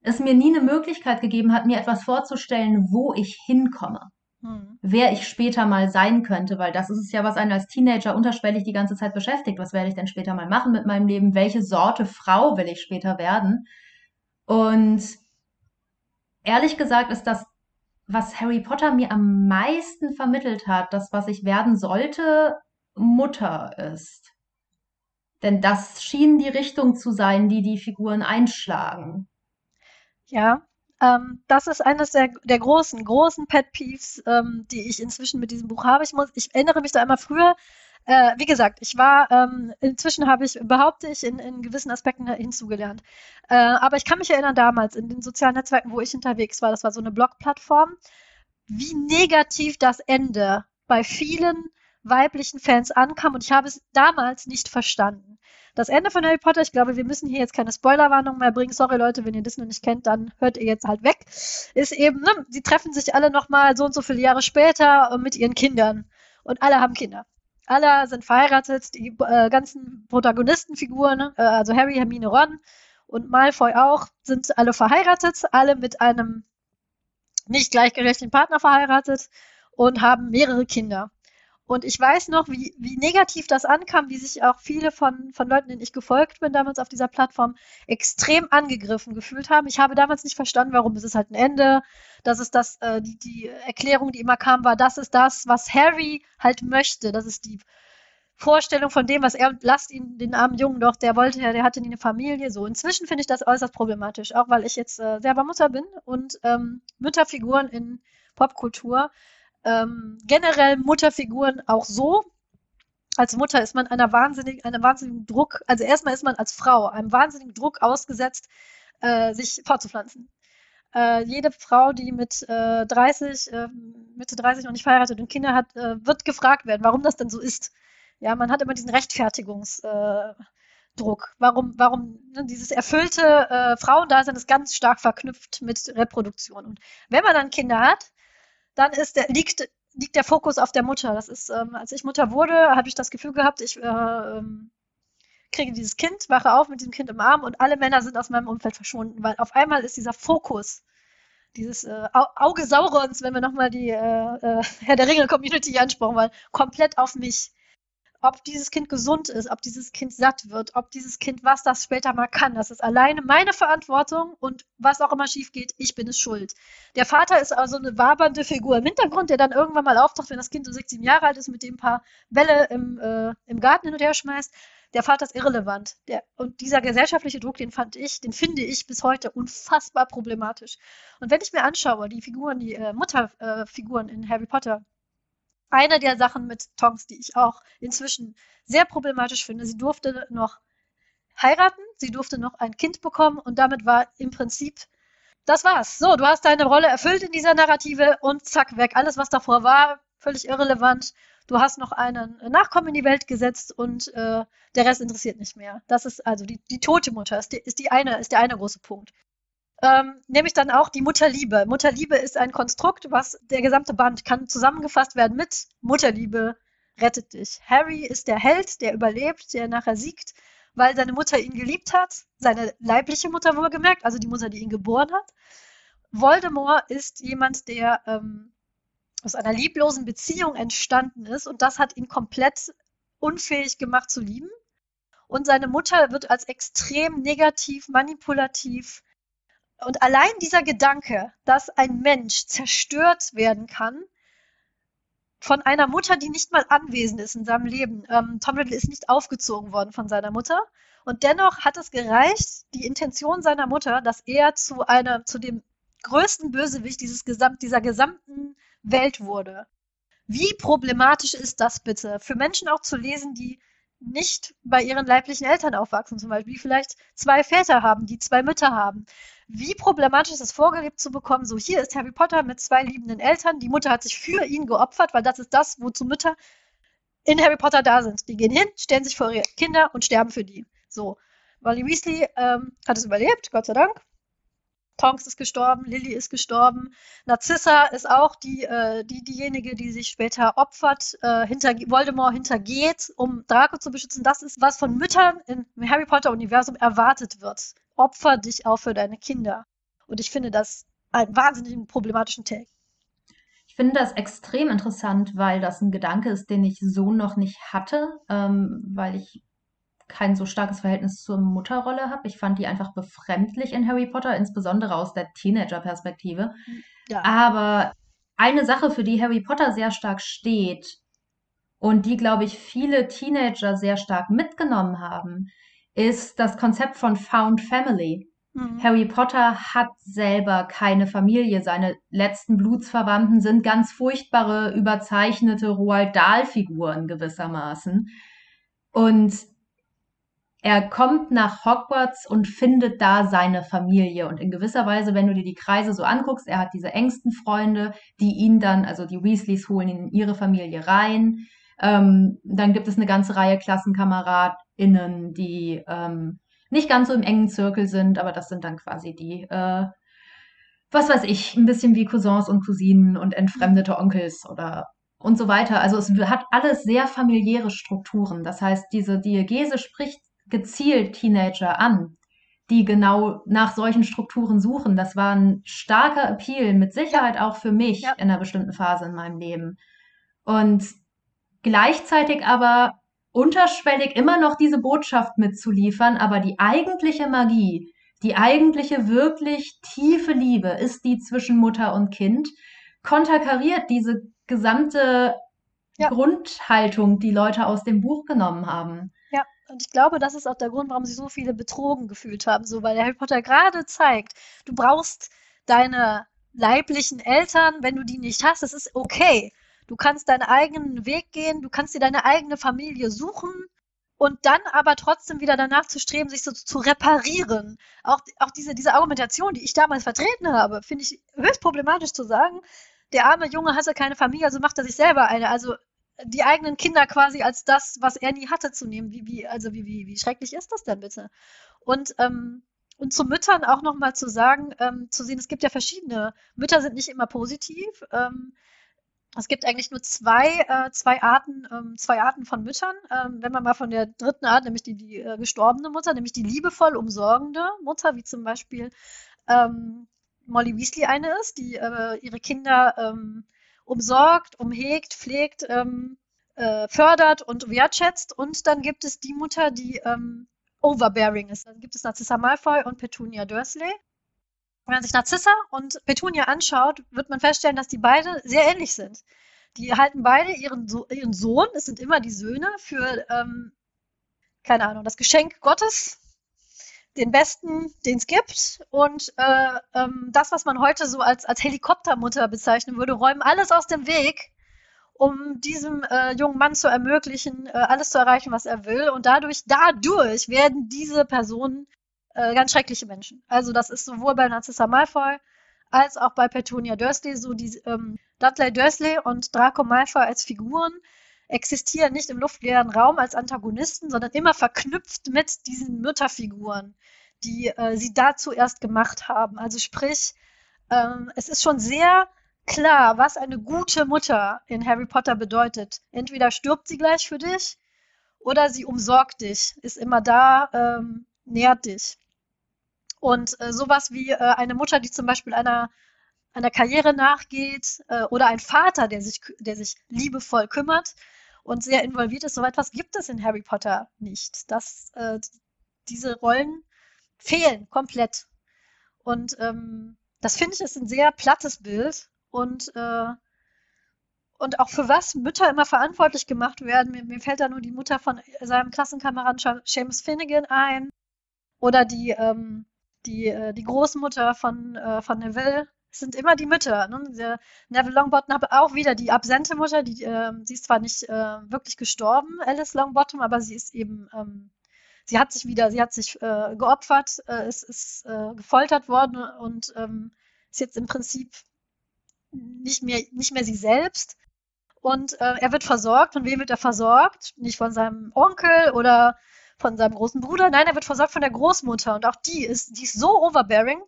es mir nie eine Möglichkeit gegeben hat, mir etwas vorzustellen, wo ich hinkomme. Hm. Wer ich später mal sein könnte, weil das ist es ja, was einen als Teenager unterschwellig die ganze Zeit beschäftigt. Was werde ich denn später mal machen mit meinem Leben? Welche Sorte Frau will ich später werden? Und ehrlich gesagt ist das, was Harry Potter mir am meisten vermittelt hat, das, was ich werden sollte, Mutter ist. Denn das schien die Richtung zu sein, die die Figuren einschlagen. Ja, ähm, das ist eines der, der großen, großen Pet Peeves, ähm, die ich inzwischen mit diesem Buch habe. Ich, muss, ich erinnere mich da immer früher, äh, wie gesagt, ich war, ähm, inzwischen habe ich, behaupte ich, in, in gewissen Aspekten hinzugelernt. Äh, aber ich kann mich erinnern, damals in den sozialen Netzwerken, wo ich unterwegs war, das war so eine Blog-Plattform, wie negativ das Ende bei vielen weiblichen Fans ankam und ich habe es damals nicht verstanden. Das Ende von Harry Potter, ich glaube, wir müssen hier jetzt keine Spoilerwarnung mehr bringen. Sorry Leute, wenn ihr das noch nicht kennt, dann hört ihr jetzt halt weg. Ist eben, ne, sie treffen sich alle nochmal so und so viele Jahre später mit ihren Kindern. Und alle haben Kinder. Alle sind verheiratet, die äh, ganzen Protagonistenfiguren, äh, also Harry, Hermine, Ron und Malfoy auch, sind alle verheiratet, alle mit einem nicht gleichgerechten Partner verheiratet und haben mehrere Kinder. Und ich weiß noch, wie, wie negativ das ankam, wie sich auch viele von, von Leuten, denen ich gefolgt bin, damals auf dieser Plattform, extrem angegriffen gefühlt haben. Ich habe damals nicht verstanden, warum ist es halt ein Ende. Das ist das, äh, die, die Erklärung, die immer kam, war, das ist das, was Harry halt möchte. Das ist die Vorstellung von dem, was er, lasst ihn, den armen Jungen doch, der wollte ja, der hatte nie eine Familie. So, inzwischen finde ich das äußerst problematisch, auch weil ich jetzt äh, selber Mutter bin und ähm, Mütterfiguren in Popkultur ähm, generell Mutterfiguren auch so. Als Mutter ist man einer wahnsinnigen, einem wahnsinnigen Druck, also erstmal ist man als Frau einem wahnsinnigen Druck ausgesetzt, äh, sich fortzupflanzen. Äh, jede Frau, die mit äh, 30, äh, Mitte 30 noch nicht verheiratet und Kinder hat, äh, wird gefragt werden, warum das denn so ist. Ja, man hat immer diesen Rechtfertigungsdruck. Warum, warum ne, dieses erfüllte äh, Frauendasein ist ganz stark verknüpft mit Reproduktion. Und wenn man dann Kinder hat, dann ist der, liegt, liegt der Fokus auf der Mutter. Das ist, ähm, als ich Mutter wurde, habe ich das Gefühl gehabt, ich äh, ähm, kriege dieses Kind, wache auf mit diesem Kind im Arm und alle Männer sind aus meinem Umfeld verschwunden, weil auf einmal ist dieser Fokus, dieses äh, Auge Saurons, wenn wir nochmal die äh, äh, Herr der Ringe Community ansprechen wollen, komplett auf mich. Ob dieses Kind gesund ist, ob dieses Kind satt wird, ob dieses Kind was das später mal kann. Das ist alleine meine Verantwortung und was auch immer schief geht, ich bin es schuld. Der Vater ist also eine wabernde Figur im Hintergrund, der dann irgendwann mal auftaucht, wenn das Kind so 16 Jahre alt ist, mit dem ein paar Bälle im, äh, im Garten hin und her schmeißt. Der Vater ist irrelevant. Der, und dieser gesellschaftliche Druck, den fand ich, den finde ich bis heute unfassbar problematisch. Und wenn ich mir anschaue, die Figuren, die äh, Mutterfiguren äh, in Harry Potter, eine der Sachen mit Tonks, die ich auch inzwischen sehr problematisch finde. Sie durfte noch heiraten, sie durfte noch ein Kind bekommen und damit war im Prinzip das war's. So, du hast deine Rolle erfüllt in dieser Narrative und zack, weg. Alles, was davor war, völlig irrelevant. Du hast noch einen Nachkommen in die Welt gesetzt und äh, der Rest interessiert nicht mehr. Das ist also die, die tote Mutter, ist, die, ist, die eine, ist der eine große Punkt ähm, nämlich dann auch die Mutterliebe. Mutterliebe ist ein Konstrukt, was der gesamte Band kann zusammengefasst werden mit Mutterliebe rettet dich. Harry ist der Held, der überlebt, der nachher siegt, weil seine Mutter ihn geliebt hat, seine leibliche Mutter wohlgemerkt, also die Mutter, die ihn geboren hat. Voldemort ist jemand, der ähm, aus einer lieblosen Beziehung entstanden ist und das hat ihn komplett unfähig gemacht zu lieben. Und seine Mutter wird als extrem negativ, manipulativ, und allein dieser Gedanke, dass ein Mensch zerstört werden kann von einer Mutter, die nicht mal anwesend ist in seinem Leben. Ähm, Tom Riddle ist nicht aufgezogen worden von seiner Mutter. Und dennoch hat es gereicht, die Intention seiner Mutter, dass er zu einer, zu dem größten Bösewicht dieses Gesamt, dieser gesamten Welt wurde. Wie problematisch ist das bitte? Für Menschen auch zu lesen, die nicht bei ihren leiblichen Eltern aufwachsen, zum Beispiel, die vielleicht zwei Väter haben, die zwei Mütter haben. Wie problematisch ist es vorgelebt zu bekommen, so hier ist Harry Potter mit zwei liebenden Eltern, die Mutter hat sich für ihn geopfert, weil das ist das, wozu Mütter in Harry Potter da sind. Die gehen hin, stellen sich vor ihre Kinder und sterben für die. So. Wally Weasley ähm, hat es überlebt, Gott sei Dank. Tonks ist gestorben, Lily ist gestorben, Narzissa ist auch die, äh, die, diejenige, die sich später opfert, äh, hinter Voldemort hintergeht, um Draco zu beschützen. Das ist, was von Müttern im Harry Potter-Universum erwartet wird. Opfer dich auch für deine Kinder. Und ich finde das einen wahnsinnig problematischen Take. Ich finde das extrem interessant, weil das ein Gedanke ist, den ich so noch nicht hatte, ähm, weil ich kein so starkes Verhältnis zur Mutterrolle habe. Ich fand die einfach befremdlich in Harry Potter, insbesondere aus der Teenager-Perspektive. Ja. Aber eine Sache, für die Harry Potter sehr stark steht und die, glaube ich, viele Teenager sehr stark mitgenommen haben, ist das Konzept von Found Family. Mhm. Harry Potter hat selber keine Familie. Seine letzten Blutsverwandten sind ganz furchtbare, überzeichnete Roald Dahl-Figuren gewissermaßen. Und er kommt nach Hogwarts und findet da seine Familie. Und in gewisser Weise, wenn du dir die Kreise so anguckst, er hat diese engsten Freunde, die ihn dann, also die Weasleys holen ihn in ihre Familie rein. Ähm, dann gibt es eine ganze Reihe KlassenkameradInnen, die ähm, nicht ganz so im engen Zirkel sind, aber das sind dann quasi die, äh, was weiß ich, ein bisschen wie Cousins und Cousinen und entfremdete Onkels oder und so weiter. Also es hat alles sehr familiäre Strukturen. Das heißt, diese Diegese spricht gezielt Teenager an, die genau nach solchen Strukturen suchen. Das war ein starker Appeal, mit Sicherheit auch für mich ja. in einer bestimmten Phase in meinem Leben. Und gleichzeitig aber unterschwellig immer noch diese Botschaft mitzuliefern, aber die eigentliche Magie, die eigentliche wirklich tiefe Liebe ist die zwischen Mutter und Kind, konterkariert diese gesamte ja. Grundhaltung, die Leute aus dem Buch genommen haben. Und ich glaube, das ist auch der Grund, warum sich so viele betrogen gefühlt haben, so, weil der Harry Potter gerade zeigt, du brauchst deine leiblichen Eltern, wenn du die nicht hast, das ist okay. Du kannst deinen eigenen Weg gehen, du kannst dir deine eigene Familie suchen und dann aber trotzdem wieder danach zu streben, sich so zu reparieren. Auch, auch diese, diese Argumentation, die ich damals vertreten habe, finde ich höchst problematisch zu sagen. Der arme Junge hatte keine Familie, also macht er sich selber eine. Also die eigenen Kinder quasi als das, was er nie hatte, zu nehmen. Wie, wie, also wie, wie, wie schrecklich ist das denn bitte? Und, ähm, und zu Müttern auch nochmal zu sagen, ähm, zu sehen, es gibt ja verschiedene. Mütter sind nicht immer positiv. Ähm, es gibt eigentlich nur zwei, äh, zwei, Arten, ähm, zwei Arten von Müttern. Ähm, wenn man mal von der dritten Art, nämlich die, die äh, gestorbene Mutter, nämlich die liebevoll umsorgende Mutter, wie zum Beispiel ähm, Molly Weasley eine ist, die äh, ihre Kinder ähm, umsorgt, umhegt, pflegt, ähm, äh, fördert und wertschätzt. Und dann gibt es die Mutter, die ähm, overbearing ist. Dann gibt es Narcissa Malfoy und Petunia Dursley. Wenn man sich Narcissa und Petunia anschaut, wird man feststellen, dass die beide sehr ähnlich sind. Die halten beide ihren, so ihren Sohn, es sind immer die Söhne, für, ähm, keine Ahnung, das Geschenk Gottes, den Besten, den es gibt. Und äh, ähm, das, was man heute so als, als Helikoptermutter bezeichnen würde, räumen alles aus dem Weg, um diesem äh, jungen Mann zu ermöglichen, äh, alles zu erreichen, was er will. Und dadurch, dadurch werden diese Personen äh, ganz schreckliche Menschen. Also das ist sowohl bei Narcissa Malfoy als auch bei Petunia Dursley so, die ähm, Dudley Dursley und Draco Malfoy als Figuren existieren nicht im luftleeren Raum als Antagonisten, sondern immer verknüpft mit diesen Mütterfiguren, die äh, sie dazu erst gemacht haben. Also sprich, ähm, es ist schon sehr klar, was eine gute Mutter in Harry Potter bedeutet. Entweder stirbt sie gleich für dich oder sie umsorgt dich, ist immer da, ähm, nährt dich. Und äh, sowas wie äh, eine Mutter, die zum Beispiel einer, einer Karriere nachgeht äh, oder ein Vater, der sich, der sich liebevoll kümmert und sehr involviert ist, so etwas gibt es in Harry Potter nicht. Das, äh, diese Rollen fehlen komplett. Und ähm, das finde ich ist ein sehr plattes Bild und, äh, und auch für was Mütter immer verantwortlich gemacht werden. Mir, mir fällt da nur die Mutter von seinem Klassenkameraden James Finnegan ein oder die, ähm, die, äh, die Großmutter von, äh, von Neville. Es sind immer die Mütter. Ne? Neville Longbottom hat auch wieder die absente Mutter. Die, äh, sie ist zwar nicht äh, wirklich gestorben, Alice Longbottom, aber sie ist eben ähm, sie hat sich wieder, sie hat sich äh, geopfert, äh, ist, ist äh, gefoltert worden und ähm, ist jetzt im Prinzip nicht mehr, nicht mehr sie selbst. Und äh, er wird versorgt. Von wem wird er versorgt? Nicht von seinem Onkel oder von seinem großen Bruder. Nein, er wird versorgt von der Großmutter. Und auch die ist, die ist so overbearing.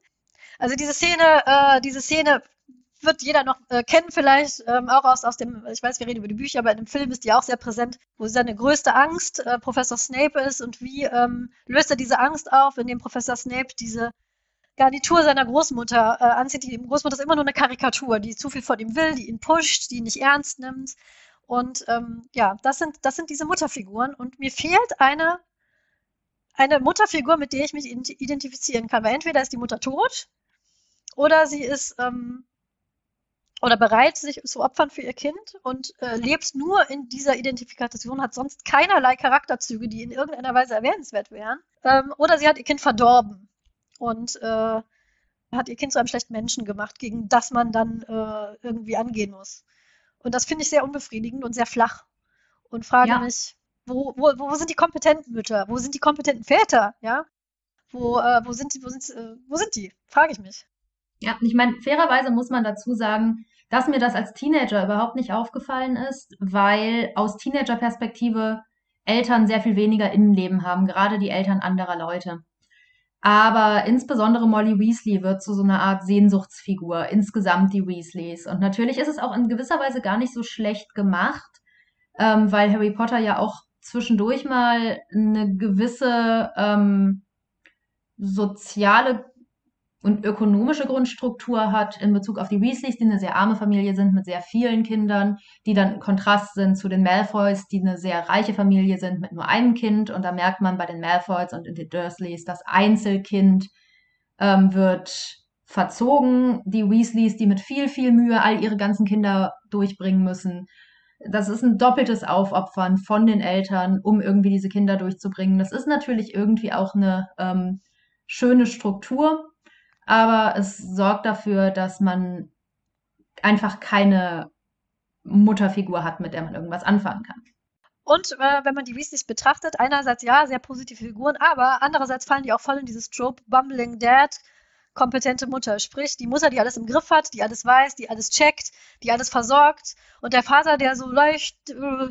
Also diese Szene, äh, diese Szene wird jeder noch äh, kennen vielleicht, ähm, auch aus, aus dem, ich weiß, wir reden über die Bücher, aber in dem Film ist die auch sehr präsent, wo seine größte Angst äh, Professor Snape ist und wie ähm, löst er diese Angst auf, indem Professor Snape diese Garnitur seiner Großmutter äh, anzieht. Die Großmutter ist immer nur eine Karikatur, die zu viel von ihm will, die ihn pusht, die ihn nicht ernst nimmt. Und ähm, ja, das sind, das sind diese Mutterfiguren. Und mir fehlt eine, eine Mutterfigur, mit der ich mich identifizieren kann. Weil entweder ist die Mutter tot oder sie ist ähm, oder bereit, sich zu opfern für ihr Kind und äh, lebt nur in dieser Identifikation, hat sonst keinerlei Charakterzüge, die in irgendeiner Weise erwähnenswert wären. Ähm, oder sie hat ihr Kind verdorben und äh, hat ihr Kind zu einem schlechten Menschen gemacht, gegen das man dann äh, irgendwie angehen muss. Und das finde ich sehr unbefriedigend und sehr flach. Und frage ja. mich, wo, wo, wo sind die kompetenten Mütter? Wo sind die kompetenten Väter? Ja? Wo, äh, wo sind die, wo sind, äh, wo sind die? Frage ich mich. Ja, ich meine, fairerweise muss man dazu sagen, dass mir das als Teenager überhaupt nicht aufgefallen ist, weil aus Teenager-Perspektive Eltern sehr viel weniger Innenleben haben, gerade die Eltern anderer Leute. Aber insbesondere Molly Weasley wird zu so einer Art Sehnsuchtsfigur, insgesamt die Weasleys. Und natürlich ist es auch in gewisser Weise gar nicht so schlecht gemacht, ähm, weil Harry Potter ja auch zwischendurch mal eine gewisse ähm, soziale und ökonomische Grundstruktur hat in Bezug auf die Weasleys, die eine sehr arme Familie sind mit sehr vielen Kindern, die dann Kontrast sind zu den Malfoys, die eine sehr reiche Familie sind mit nur einem Kind. Und da merkt man bei den Malfoys und den Dursleys, das Einzelkind ähm, wird verzogen. Die Weasleys, die mit viel, viel Mühe all ihre ganzen Kinder durchbringen müssen. Das ist ein doppeltes Aufopfern von den Eltern, um irgendwie diese Kinder durchzubringen. Das ist natürlich irgendwie auch eine ähm, schöne Struktur, aber es sorgt dafür, dass man einfach keine Mutterfigur hat, mit der man irgendwas anfangen kann. Und äh, wenn man die Weasleys betrachtet, einerseits ja, sehr positive Figuren, aber andererseits fallen die auch voll in dieses Trope Bumbling Dad, kompetente Mutter. Sprich, die Mutter, die alles im Griff hat, die alles weiß, die alles checkt, die alles versorgt. Und der Vater, der so leicht, äh,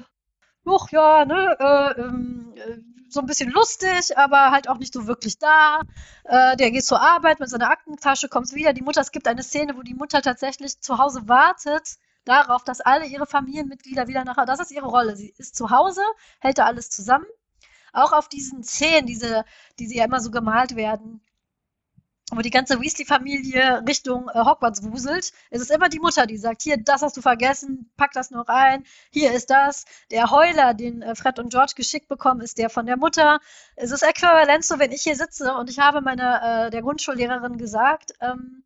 uch, ja, ne, äh, ähm, äh, so ein bisschen lustig, aber halt auch nicht so wirklich da. Äh, der geht zur Arbeit mit seiner Aktentasche, kommt wieder. Die Mutter, es gibt eine Szene, wo die Mutter tatsächlich zu Hause wartet darauf, dass alle ihre Familienmitglieder wieder nachher, das ist ihre Rolle. Sie ist zu Hause, hält da alles zusammen. Auch auf diesen Szenen, diese, die sie ja immer so gemalt werden, wo die ganze Weasley-Familie Richtung äh, Hogwarts wuselt, ist es immer die Mutter, die sagt, hier, das hast du vergessen, pack das noch ein, hier ist das. Der Heuler, den äh, Fred und George geschickt bekommen, ist der von der Mutter. Es ist äquivalent so, wenn ich hier sitze und ich habe meiner, äh, der Grundschullehrerin gesagt, ähm,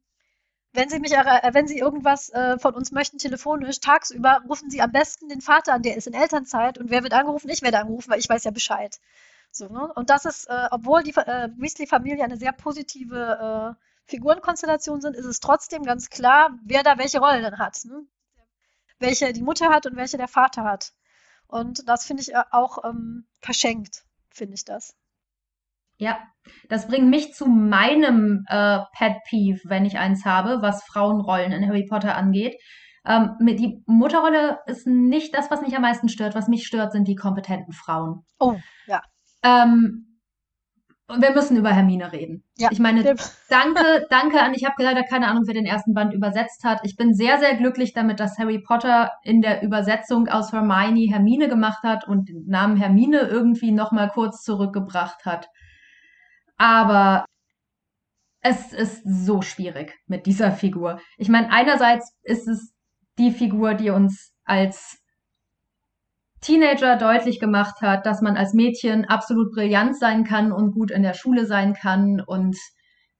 wenn Sie mich, äh, wenn Sie irgendwas äh, von uns möchten, telefonisch, tagsüber, rufen Sie am besten den Vater an, der ist in Elternzeit und wer wird angerufen? Ich werde angerufen, weil ich weiß ja Bescheid. So, ne? Und das ist, äh, obwohl die äh, Weasley-Familie eine sehr positive äh, Figurenkonstellation sind, ist es trotzdem ganz klar, wer da welche Rolle dann hat. Ne? Welche die Mutter hat und welche der Vater hat. Und das finde ich äh, auch ähm, verschenkt, finde ich das. Ja, das bringt mich zu meinem äh, Pet Peeve, wenn ich eins habe, was Frauenrollen in Harry Potter angeht. Ähm, die Mutterrolle ist nicht das, was mich am meisten stört. Was mich stört, sind die kompetenten Frauen. Oh, ja. Ähm, wir müssen über Hermine reden. Ja. Ich meine, danke, [laughs] danke an, ich habe leider keine Ahnung, wer den ersten Band übersetzt hat. Ich bin sehr, sehr glücklich damit, dass Harry Potter in der Übersetzung aus Hermione Hermine gemacht hat und den Namen Hermine irgendwie nochmal kurz zurückgebracht hat. Aber es ist so schwierig mit dieser Figur. Ich meine, einerseits ist es die Figur, die uns als Teenager deutlich gemacht hat, dass man als Mädchen absolut brillant sein kann und gut in der Schule sein kann und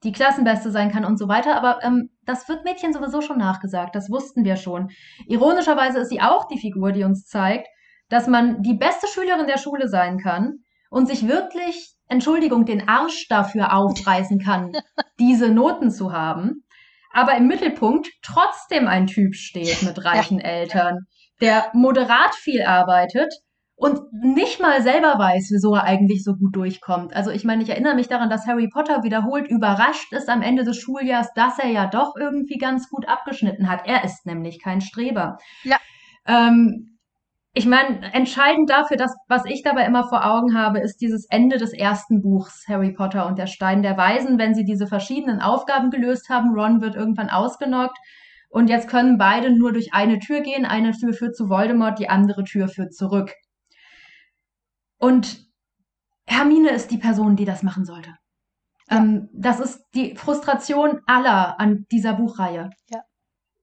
die Klassenbeste sein kann und so weiter. Aber ähm, das wird Mädchen sowieso schon nachgesagt. Das wussten wir schon. Ironischerweise ist sie auch die Figur, die uns zeigt, dass man die beste Schülerin der Schule sein kann und sich wirklich, Entschuldigung, den Arsch dafür aufreißen kann, [laughs] diese Noten zu haben. Aber im Mittelpunkt trotzdem ein Typ steht mit reichen. Eltern, der moderat viel arbeitet und nicht mal selber weiß, wieso er eigentlich so gut durchkommt. Also ich meine, ich erinnere mich daran, dass Harry Potter wiederholt überrascht ist am Ende des Schuljahrs, dass er ja doch irgendwie ganz gut abgeschnitten hat. Er ist nämlich kein Streber. Ja. Ähm, ich meine, entscheidend dafür, dass, was ich dabei immer vor Augen habe, ist dieses Ende des ersten Buchs, Harry Potter und der Stein der Weisen, wenn sie diese verschiedenen Aufgaben gelöst haben. Ron wird irgendwann ausgenockt und jetzt können beide nur durch eine Tür gehen. Eine Tür führt zu Voldemort, die andere Tür führt zurück. Und Hermine ist die Person, die das machen sollte. Ja. Ähm, das ist die Frustration aller an dieser Buchreihe. Ja.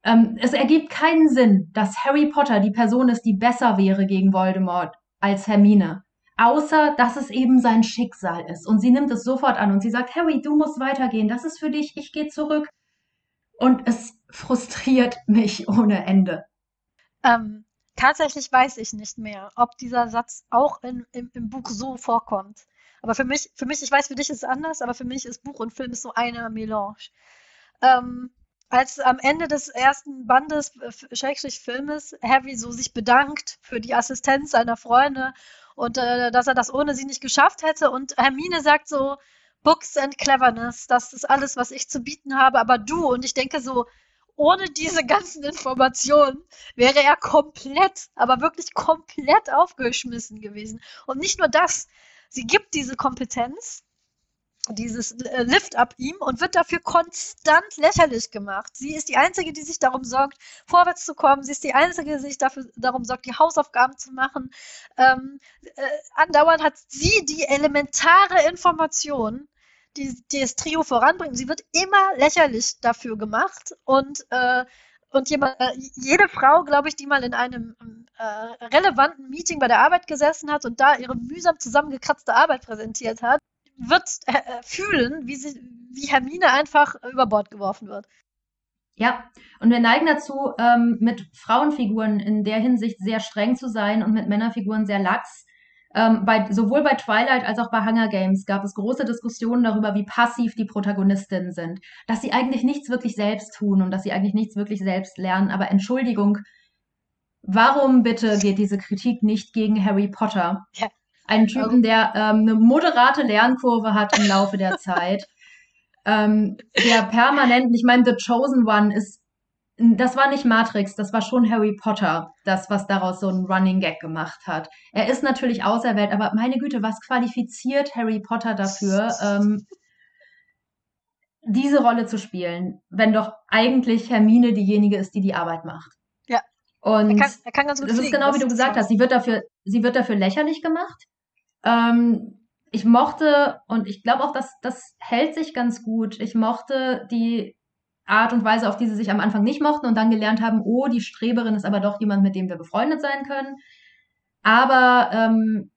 Ähm, es ergibt keinen Sinn, dass Harry Potter die Person ist, die besser wäre gegen Voldemort als Hermine. Außer, dass es eben sein Schicksal ist. Und sie nimmt es sofort an und sie sagt, Harry, du musst weitergehen. Das ist für dich. Ich gehe zurück. Und es frustriert mich ohne Ende. Ähm, tatsächlich weiß ich nicht mehr, ob dieser Satz auch in, im, im, Buch so vorkommt. Aber für mich, für mich, ich weiß, für dich ist es anders, aber für mich ist Buch und Film so eine Melange. Ähm, als am Ende des ersten Bandes, äh, Schrägstrich Filmes, Harry so sich bedankt für die Assistenz seiner Freunde und äh, dass er das ohne sie nicht geschafft hätte und Hermine sagt so, Books and Cleverness, das ist alles, was ich zu bieten habe, aber du und ich denke so, ohne diese ganzen Informationen wäre er komplett, aber wirklich komplett aufgeschmissen gewesen. Und nicht nur das, sie gibt diese Kompetenz, dieses äh, Lift ab ihm und wird dafür konstant lächerlich gemacht. Sie ist die Einzige, die sich darum sorgt, vorwärts zu kommen. Sie ist die Einzige, die sich dafür, darum sorgt, die Hausaufgaben zu machen. Ähm, äh, andauernd hat sie die elementare Information, die, die das Trio voranbringt. Sie wird immer lächerlich dafür gemacht und äh, und jemand, äh, jede Frau, glaube ich, die mal in einem äh, relevanten Meeting bei der Arbeit gesessen hat und da ihre mühsam zusammengekratzte Arbeit präsentiert hat, wird äh, äh fühlen, wie, sie, wie Hermine einfach über Bord geworfen wird. Ja, und wir neigen dazu, ähm, mit Frauenfiguren in der Hinsicht sehr streng zu sein und mit Männerfiguren sehr lax. Ähm, bei, sowohl bei Twilight als auch bei Hunger Games gab es große Diskussionen darüber, wie passiv die Protagonistinnen sind. Dass sie eigentlich nichts wirklich selbst tun und dass sie eigentlich nichts wirklich selbst lernen. Aber Entschuldigung, warum bitte geht diese Kritik nicht gegen Harry Potter? Ja. Einen Typen, der ähm, eine moderate Lernkurve hat im Laufe der [laughs] Zeit. ähm, der permanent, ich meine, The Chosen One ist das war nicht Matrix, das war schon Harry Potter, das, was daraus so ein Running Gag gemacht hat. Er ist natürlich auserwählt, aber meine Güte, was qualifiziert Harry Potter dafür, ähm, diese Rolle zu spielen, wenn doch eigentlich Hermine diejenige ist, die die Arbeit macht? Ja. Und er kann, er kann ganz gut das fliegen, ist genau wie du gesagt hast. Sie wird dafür, sie wird dafür lächerlich gemacht. Ähm, ich mochte, und ich glaube auch, dass das hält sich ganz gut. Ich mochte die Art und Weise, auf die sie sich am Anfang nicht mochten und dann gelernt haben, oh, die Streberin ist aber doch jemand, mit dem wir befreundet sein können. Aber ähm,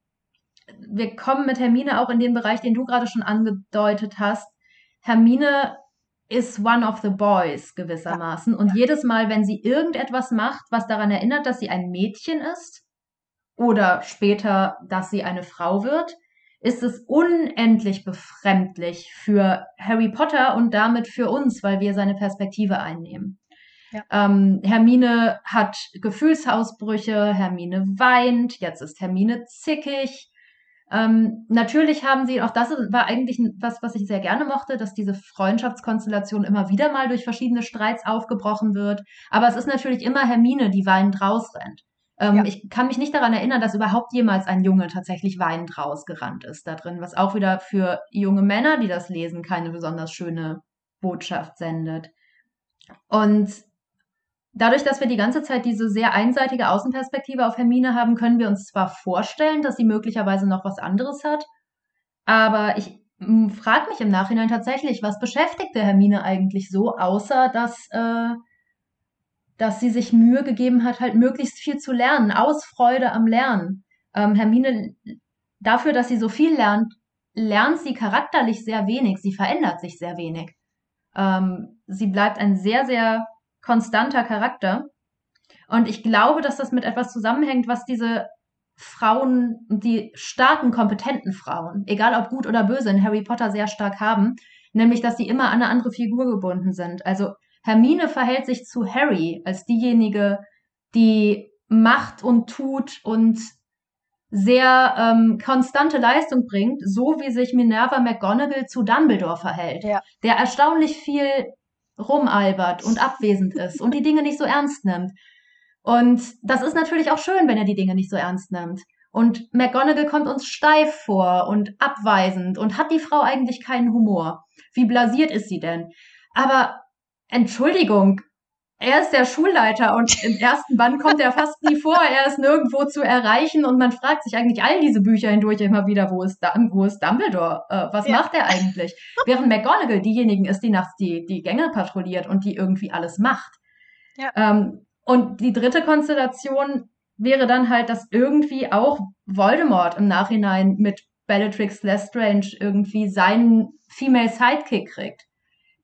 wir kommen mit Hermine auch in den Bereich, den du gerade schon angedeutet hast. Hermine ist one of the boys gewissermaßen. Und jedes Mal, wenn sie irgendetwas macht, was daran erinnert, dass sie ein Mädchen ist oder später, dass sie eine Frau wird, ist es unendlich befremdlich für Harry Potter und damit für uns, weil wir seine Perspektive einnehmen. Ja. Ähm, Hermine hat Gefühlsausbrüche, Hermine weint, jetzt ist Hermine zickig. Ähm, natürlich haben sie, auch das war eigentlich was, was ich sehr gerne mochte, dass diese Freundschaftskonstellation immer wieder mal durch verschiedene Streits aufgebrochen wird. Aber es ist natürlich immer Hermine, die weinend rausrennt. Ähm, ja. Ich kann mich nicht daran erinnern, dass überhaupt jemals ein Junge tatsächlich weinend rausgerannt ist da drin, was auch wieder für junge Männer, die das lesen, keine besonders schöne Botschaft sendet. Und dadurch, dass wir die ganze Zeit diese sehr einseitige Außenperspektive auf Hermine haben, können wir uns zwar vorstellen, dass sie möglicherweise noch was anderes hat, aber ich frage mich im Nachhinein tatsächlich, was beschäftigte Hermine eigentlich so, außer dass äh, dass sie sich Mühe gegeben hat, halt möglichst viel zu lernen, aus Freude am Lernen. Ähm, Hermine, dafür, dass sie so viel lernt, lernt sie charakterlich sehr wenig, sie verändert sich sehr wenig. Ähm, sie bleibt ein sehr, sehr konstanter Charakter. Und ich glaube, dass das mit etwas zusammenhängt, was diese Frauen, die starken, kompetenten Frauen, egal ob gut oder böse, in Harry Potter sehr stark haben, nämlich, dass sie immer an eine andere Figur gebunden sind. Also Hermine verhält sich zu Harry als diejenige, die macht und tut und sehr ähm, konstante Leistung bringt, so wie sich Minerva McGonagall zu Dumbledore verhält, ja. der erstaunlich viel rumalbert und abwesend ist und die Dinge nicht so ernst nimmt. Und das ist natürlich auch schön, wenn er die Dinge nicht so ernst nimmt. Und McGonagall kommt uns steif vor und abweisend und hat die Frau eigentlich keinen Humor. Wie blasiert ist sie denn? Aber Entschuldigung, er ist der Schulleiter und [laughs] im ersten Band kommt er fast nie vor, er ist nirgendwo zu erreichen und man fragt sich eigentlich all diese Bücher hindurch immer wieder, wo ist, wo ist Dumbledore? Äh, was ja. macht er eigentlich? [laughs] Während McGonagall diejenige ist, die nachts die, die Gänge patrouilliert und die irgendwie alles macht. Ja. Ähm, und die dritte Konstellation wäre dann halt, dass irgendwie auch Voldemort im Nachhinein mit Bellatrix Lestrange irgendwie seinen Female Sidekick kriegt,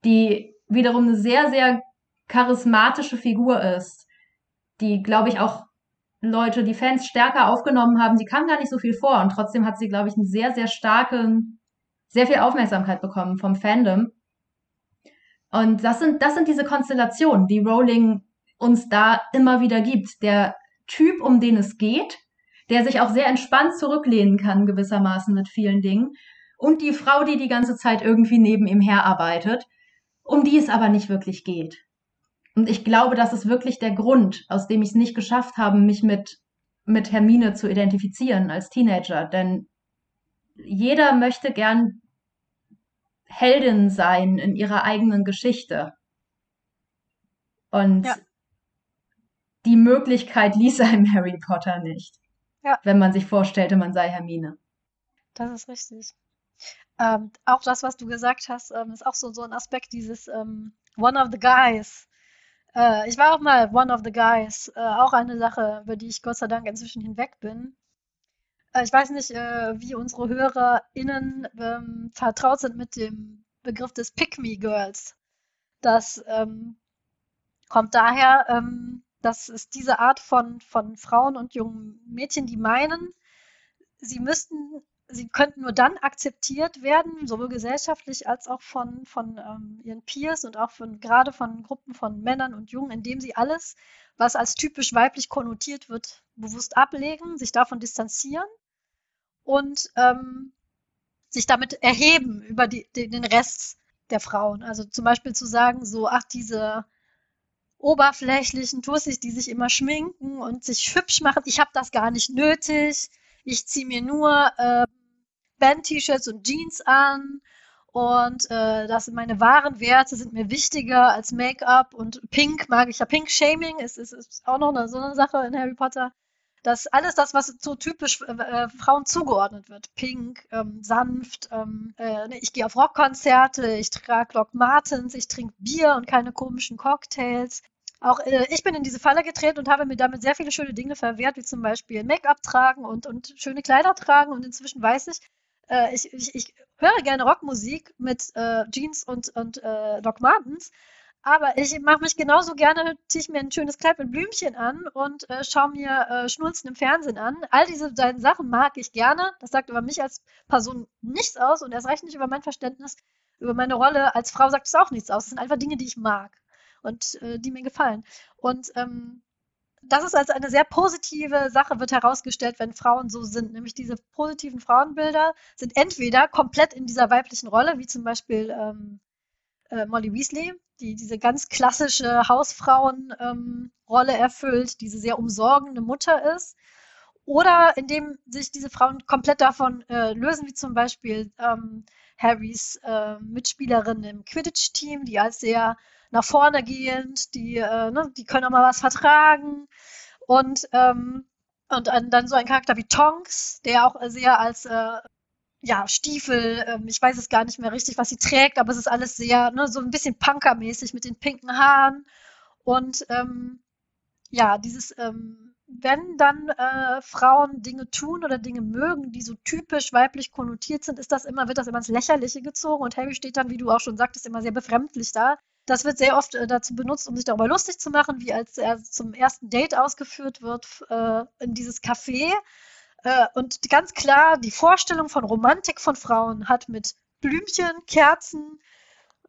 die wiederum eine sehr, sehr charismatische Figur ist, die, glaube ich, auch Leute, die Fans stärker aufgenommen haben. Sie kam gar nicht so viel vor und trotzdem hat sie, glaube ich, einen sehr, sehr starken, sehr viel Aufmerksamkeit bekommen vom Fandom. Und das sind, das sind diese Konstellationen, die Rowling uns da immer wieder gibt. Der Typ, um den es geht, der sich auch sehr entspannt zurücklehnen kann, gewissermaßen mit vielen Dingen. Und die Frau, die die ganze Zeit irgendwie neben ihm herarbeitet um die es aber nicht wirklich geht. Und ich glaube, das ist wirklich der Grund, aus dem ich es nicht geschafft habe, mich mit, mit Hermine zu identifizieren als Teenager. Denn jeder möchte gern Heldin sein in ihrer eigenen Geschichte. Und ja. die Möglichkeit ließ [laughs] einem Harry Potter nicht. Ja. Wenn man sich vorstellte, man sei Hermine. Das ist richtig. Ähm, auch das, was du gesagt hast, ähm, ist auch so, so ein Aspekt dieses ähm, One of the Guys. Äh, ich war auch mal One of the Guys. Äh, auch eine Sache, über die ich Gott sei Dank inzwischen hinweg bin. Äh, ich weiß nicht, äh, wie unsere HörerInnen ähm, vertraut sind mit dem Begriff des Pick-Me-Girls. Das ähm, kommt daher, ähm, dass es diese Art von, von Frauen und jungen Mädchen, die meinen, sie müssten sie könnten nur dann akzeptiert werden, sowohl gesellschaftlich als auch von, von ähm, ihren Peers und auch von gerade von Gruppen von Männern und Jungen, indem sie alles, was als typisch weiblich konnotiert wird, bewusst ablegen, sich davon distanzieren und ähm, sich damit erheben über die, die, den Rest der Frauen. Also zum Beispiel zu sagen, so, ach, diese oberflächlichen Tussis, die sich immer schminken und sich hübsch machen, ich habe das gar nicht nötig. Ich ziehe mir nur äh, Band-T-Shirts und Jeans an und äh, das sind meine wahren Werte, sind mir wichtiger als Make-up und Pink mag ich ja. Pink-Shaming ist, ist, ist auch noch eine, so eine Sache in Harry Potter. dass alles das, was so typisch äh, äh, Frauen zugeordnet wird, pink, ähm, sanft, ähm, äh, ich gehe auf Rockkonzerte, ich trage Doc Martens, ich trinke Bier und keine komischen Cocktails. Auch äh, ich bin in diese Falle getreten und habe mir damit sehr viele schöne Dinge verwehrt, wie zum Beispiel Make-up tragen und, und schöne Kleider tragen. Und inzwischen weiß ich, äh, ich, ich, ich höre gerne Rockmusik mit äh, Jeans und, und äh, Doc Martens, aber ich mache mich genauso gerne, ziehe ich mir ein schönes Kleid mit Blümchen an und äh, schaue mir äh, Schnulzen im Fernsehen an. All diese Sachen mag ich gerne. Das sagt über mich als Person nichts aus und erst recht nicht über mein Verständnis, über meine Rolle als Frau sagt es auch nichts aus. Das sind einfach Dinge, die ich mag und äh, die mir gefallen. Und ähm, das ist als eine sehr positive Sache, wird herausgestellt, wenn Frauen so sind. Nämlich diese positiven Frauenbilder sind entweder komplett in dieser weiblichen Rolle, wie zum Beispiel ähm, äh, Molly Weasley, die diese ganz klassische Hausfrauenrolle ähm, erfüllt, diese sehr umsorgende Mutter ist. Oder indem sich diese Frauen komplett davon äh, lösen, wie zum Beispiel ähm, Harrys äh, Mitspielerin im Quidditch-Team, die als sehr nach vorne gehend, die, äh, ne, die können auch mal was vertragen. Und, ähm, und dann so ein Charakter wie Tonks, der auch sehr als äh, ja, Stiefel, ähm, ich weiß es gar nicht mehr richtig, was sie trägt, aber es ist alles sehr, ne, so ein bisschen punkermäßig mit den pinken Haaren. Und ähm, ja, dieses, ähm, wenn dann äh, Frauen Dinge tun oder Dinge mögen, die so typisch weiblich konnotiert sind, ist das immer, wird das immer ins Lächerliche gezogen und Harry steht dann, wie du auch schon sagtest, immer sehr befremdlich da. Das wird sehr oft äh, dazu benutzt, um sich darüber lustig zu machen, wie als er zum ersten Date ausgeführt wird äh, in dieses Café. Äh, und ganz klar, die Vorstellung von Romantik von Frauen hat mit Blümchen, Kerzen,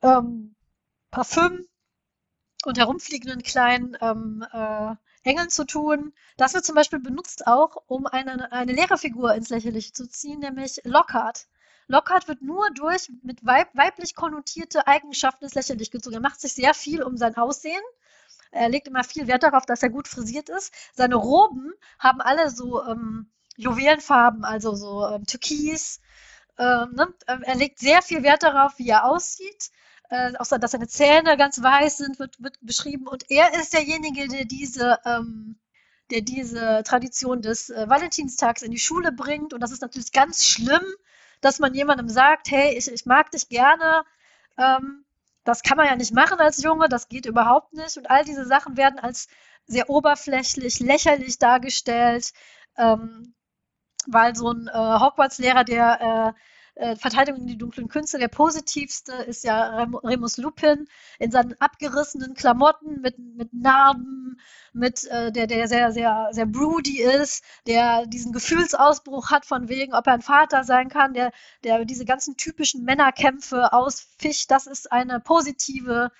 ähm, Parfüm und herumfliegenden kleinen ähm, äh, Engeln zu tun. Das wird zum Beispiel benutzt auch, um eine, eine Lehrerfigur ins Lächerliche zu ziehen, nämlich Lockhart. Lockhart wird nur durch mit weib weiblich konnotierte Eigenschaften ins Lächerliche gezogen. Er macht sich sehr viel um sein Aussehen. Er legt immer viel Wert darauf, dass er gut frisiert ist. Seine Roben haben alle so ähm, Juwelenfarben, also so ähm, Türkis. Ähm, ne? Ähm, er legt sehr viel Wert darauf, wie er aussieht. Äh, auch dass seine Zähne ganz weiß sind, wird, wird beschrieben. Und er ist derjenige, der diese, ähm, der diese Tradition des äh, Valentinstags in die Schule bringt. Und das ist natürlich ganz schlimm, dass man jemandem sagt, hey, ich, ich mag dich gerne. Ähm, das kann man ja nicht machen als Junge, das geht überhaupt nicht. Und all diese Sachen werden als sehr oberflächlich, lächerlich dargestellt. Ähm, weil so ein äh, Hogwarts-Lehrer, der äh, äh, Verteidigung in die dunklen Künste, der positivste ist ja Rem Remus Lupin in seinen abgerissenen Klamotten mit, mit Narben, mit äh, der, der sehr, sehr, sehr broody ist, der diesen Gefühlsausbruch hat von wegen, ob er ein Vater sein kann, der, der diese ganzen typischen Männerkämpfe ausfischt. Das ist eine positive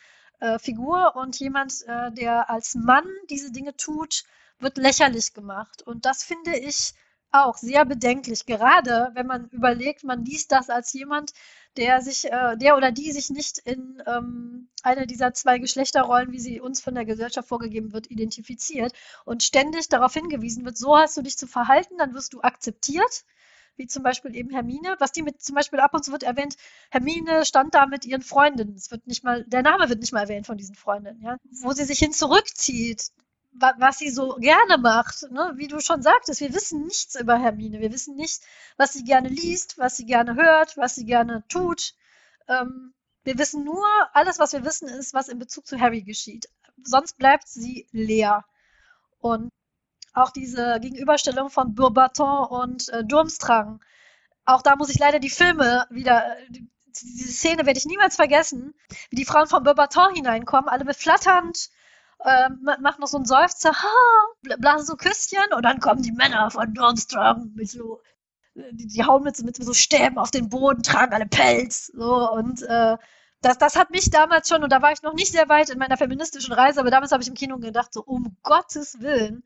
äh, Figur und jemand, äh, der als Mann diese Dinge tut, wird lächerlich gemacht. Und das finde ich auch sehr bedenklich, gerade wenn man überlegt, man liest das als jemand, der sich, äh, der oder die sich nicht in ähm, eine dieser zwei Geschlechterrollen, wie sie uns von der Gesellschaft vorgegeben wird, identifiziert und ständig darauf hingewiesen wird, so hast du dich zu verhalten, dann wirst du akzeptiert wie zum Beispiel eben Hermine, was die mit zum Beispiel ab und zu wird erwähnt, Hermine stand da mit ihren Freundinnen. Es wird nicht mal, der Name wird nicht mal erwähnt von diesen Freundinnen, ja. Wo sie sich hin zurückzieht, was sie so gerne macht. Ne? Wie du schon sagtest, wir wissen nichts über Hermine. Wir wissen nicht, was sie gerne liest, was sie gerne hört, was sie gerne tut. Ähm, wir wissen nur, alles, was wir wissen, ist, was in Bezug zu Harry geschieht. Sonst bleibt sie leer. Und auch diese Gegenüberstellung von Bourbaton und äh, Durmstrang, auch da muss ich leider die Filme wieder, die, diese Szene werde ich niemals vergessen, wie die Frauen von Bourbaton hineinkommen, alle beflatternd, ähm, macht noch so einen Seufzer, ha, blasen so Küsschen und dann kommen die Männer von Durmstrang mit so, die, die hauen mit, mit so Stäben auf den Boden, tragen alle Pelz, so und äh, das, das hat mich damals schon, und da war ich noch nicht sehr weit in meiner feministischen Reise, aber damals habe ich im Kino gedacht, so um Gottes Willen,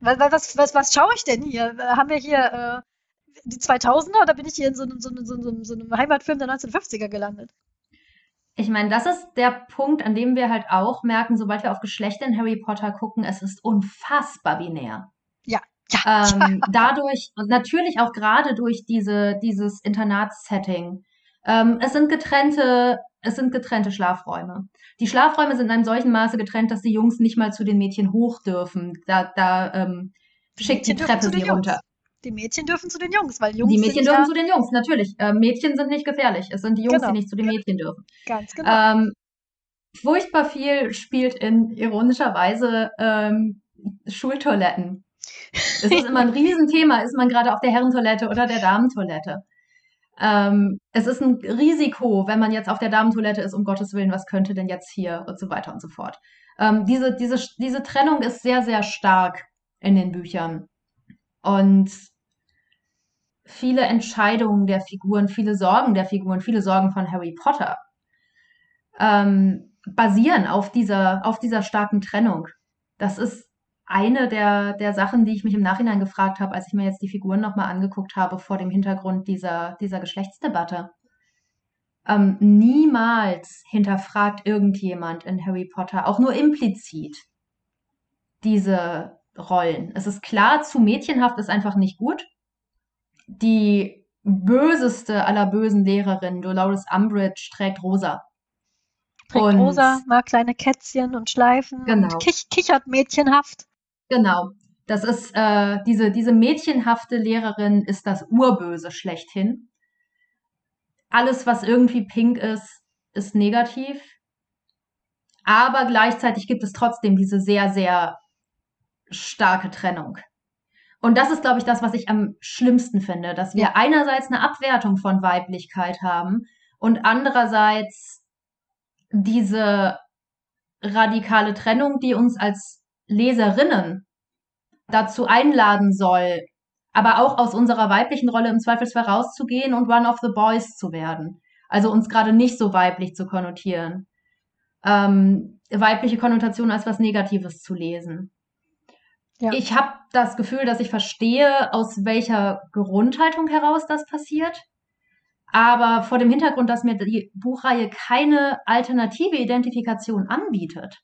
was, was, was, was schaue ich denn hier? Haben wir hier äh, die 2000er oder bin ich hier in so einem, so, einem, so, einem, so einem Heimatfilm der 1950er gelandet? Ich meine, das ist der Punkt, an dem wir halt auch merken, sobald wir auf Geschlechter in Harry Potter gucken, es ist unfassbar binär. Ja. Ja, ähm, dadurch und natürlich auch gerade durch diese, dieses Internatssetting. Ähm, es sind getrennte, es sind getrennte Schlafräume. Die Schlafräume sind in einem solchen Maße getrennt, dass die Jungs nicht mal zu den Mädchen hoch dürfen. Da, da ähm, schickt die Treppe sie runter. Die Mädchen dürfen zu den Jungs, weil Jungs Die Mädchen dürfen ja zu den Jungs, natürlich. Äh, Mädchen sind nicht gefährlich. Es sind die Jungs, genau. die nicht zu den Mädchen dürfen. Ganz genau. Ähm, furchtbar viel spielt in ironischer Weise ähm, Schultoiletten. Es ist immer ein [laughs] Riesenthema, ist man gerade auf der Herrentoilette oder der Damentoilette. Ähm, es ist ein Risiko, wenn man jetzt auf der Damentoilette ist, um Gottes Willen, was könnte denn jetzt hier und so weiter und so fort. Ähm, diese, diese, diese Trennung ist sehr, sehr stark in den Büchern. Und viele Entscheidungen der Figuren, viele Sorgen der Figuren, viele Sorgen von Harry Potter ähm, basieren auf dieser, auf dieser starken Trennung. Das ist eine der, der Sachen, die ich mich im Nachhinein gefragt habe, als ich mir jetzt die Figuren nochmal angeguckt habe vor dem Hintergrund dieser, dieser Geschlechtsdebatte. Ähm, niemals hinterfragt irgendjemand in Harry Potter, auch nur implizit, diese Rollen. Es ist klar, zu mädchenhaft ist einfach nicht gut. Die böseste aller bösen Lehrerinnen, Dolores Umbridge, trägt rosa. Trägt und, rosa, mag kleine Kätzchen und Schleifen genau. und kich kichert mädchenhaft. Genau. Das ist äh, diese, diese mädchenhafte Lehrerin ist das Urböse schlechthin. Alles, was irgendwie pink ist, ist negativ. Aber gleichzeitig gibt es trotzdem diese sehr, sehr starke Trennung. Und das ist, glaube ich, das, was ich am schlimmsten finde, dass wir einerseits eine Abwertung von Weiblichkeit haben und andererseits diese radikale Trennung, die uns als Leserinnen dazu einladen soll, aber auch aus unserer weiblichen Rolle im Zweifelsfall rauszugehen und one of the boys zu werden. Also uns gerade nicht so weiblich zu konnotieren. Ähm, weibliche Konnotation als was Negatives zu lesen. Ja. Ich habe das Gefühl, dass ich verstehe, aus welcher Grundhaltung heraus das passiert. Aber vor dem Hintergrund, dass mir die Buchreihe keine alternative Identifikation anbietet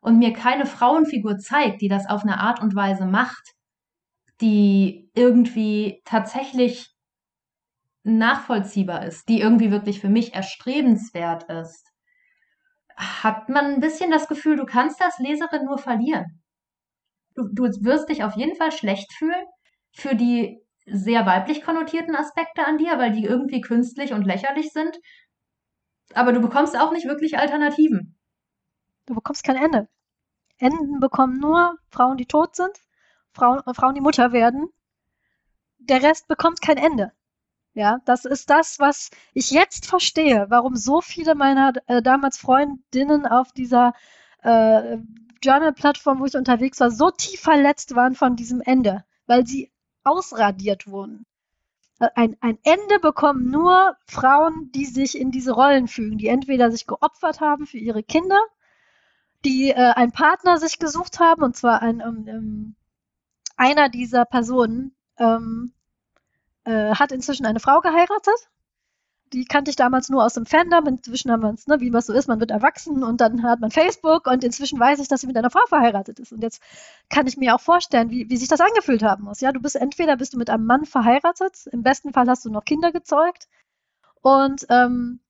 und mir keine Frauenfigur zeigt, die das auf eine Art und Weise macht, die irgendwie tatsächlich nachvollziehbar ist, die irgendwie wirklich für mich erstrebenswert ist, hat man ein bisschen das Gefühl, du kannst das Leserin nur verlieren du, du wirst dich auf jeden Fall schlecht fühlen für die sehr weiblich konnotierten Aspekte an dir, weil die irgendwie künstlich und lächerlich sind. Aber du bekommst auch nicht wirklich Alternativen. Du bekommst kein Ende. Enden bekommen nur Frauen, die tot sind, Frauen, äh, Frauen, die Mutter werden. Der Rest bekommt kein Ende. Ja, das ist das, was ich jetzt verstehe, warum so viele meiner äh, damals Freundinnen auf dieser äh, Journal-Plattform, wo ich unterwegs war, so tief verletzt waren von diesem Ende, weil sie ausradiert wurden. Äh, ein, ein Ende bekommen nur Frauen, die sich in diese Rollen fügen, die entweder sich geopfert haben für ihre Kinder, die äh, einen Partner sich gesucht haben, und zwar ein, um, um, einer dieser Personen ähm, äh, hat inzwischen eine Frau geheiratet die kannte ich damals nur aus dem Fandom. Inzwischen haben wir uns, ne, wie was so ist, man wird erwachsen und dann hat man Facebook und inzwischen weiß ich, dass sie mit einer Frau verheiratet ist. Und jetzt kann ich mir auch vorstellen, wie, wie sich das angefühlt haben muss. Ja, du bist entweder bist du mit einem Mann verheiratet, im besten Fall hast du noch Kinder gezeugt und ähm,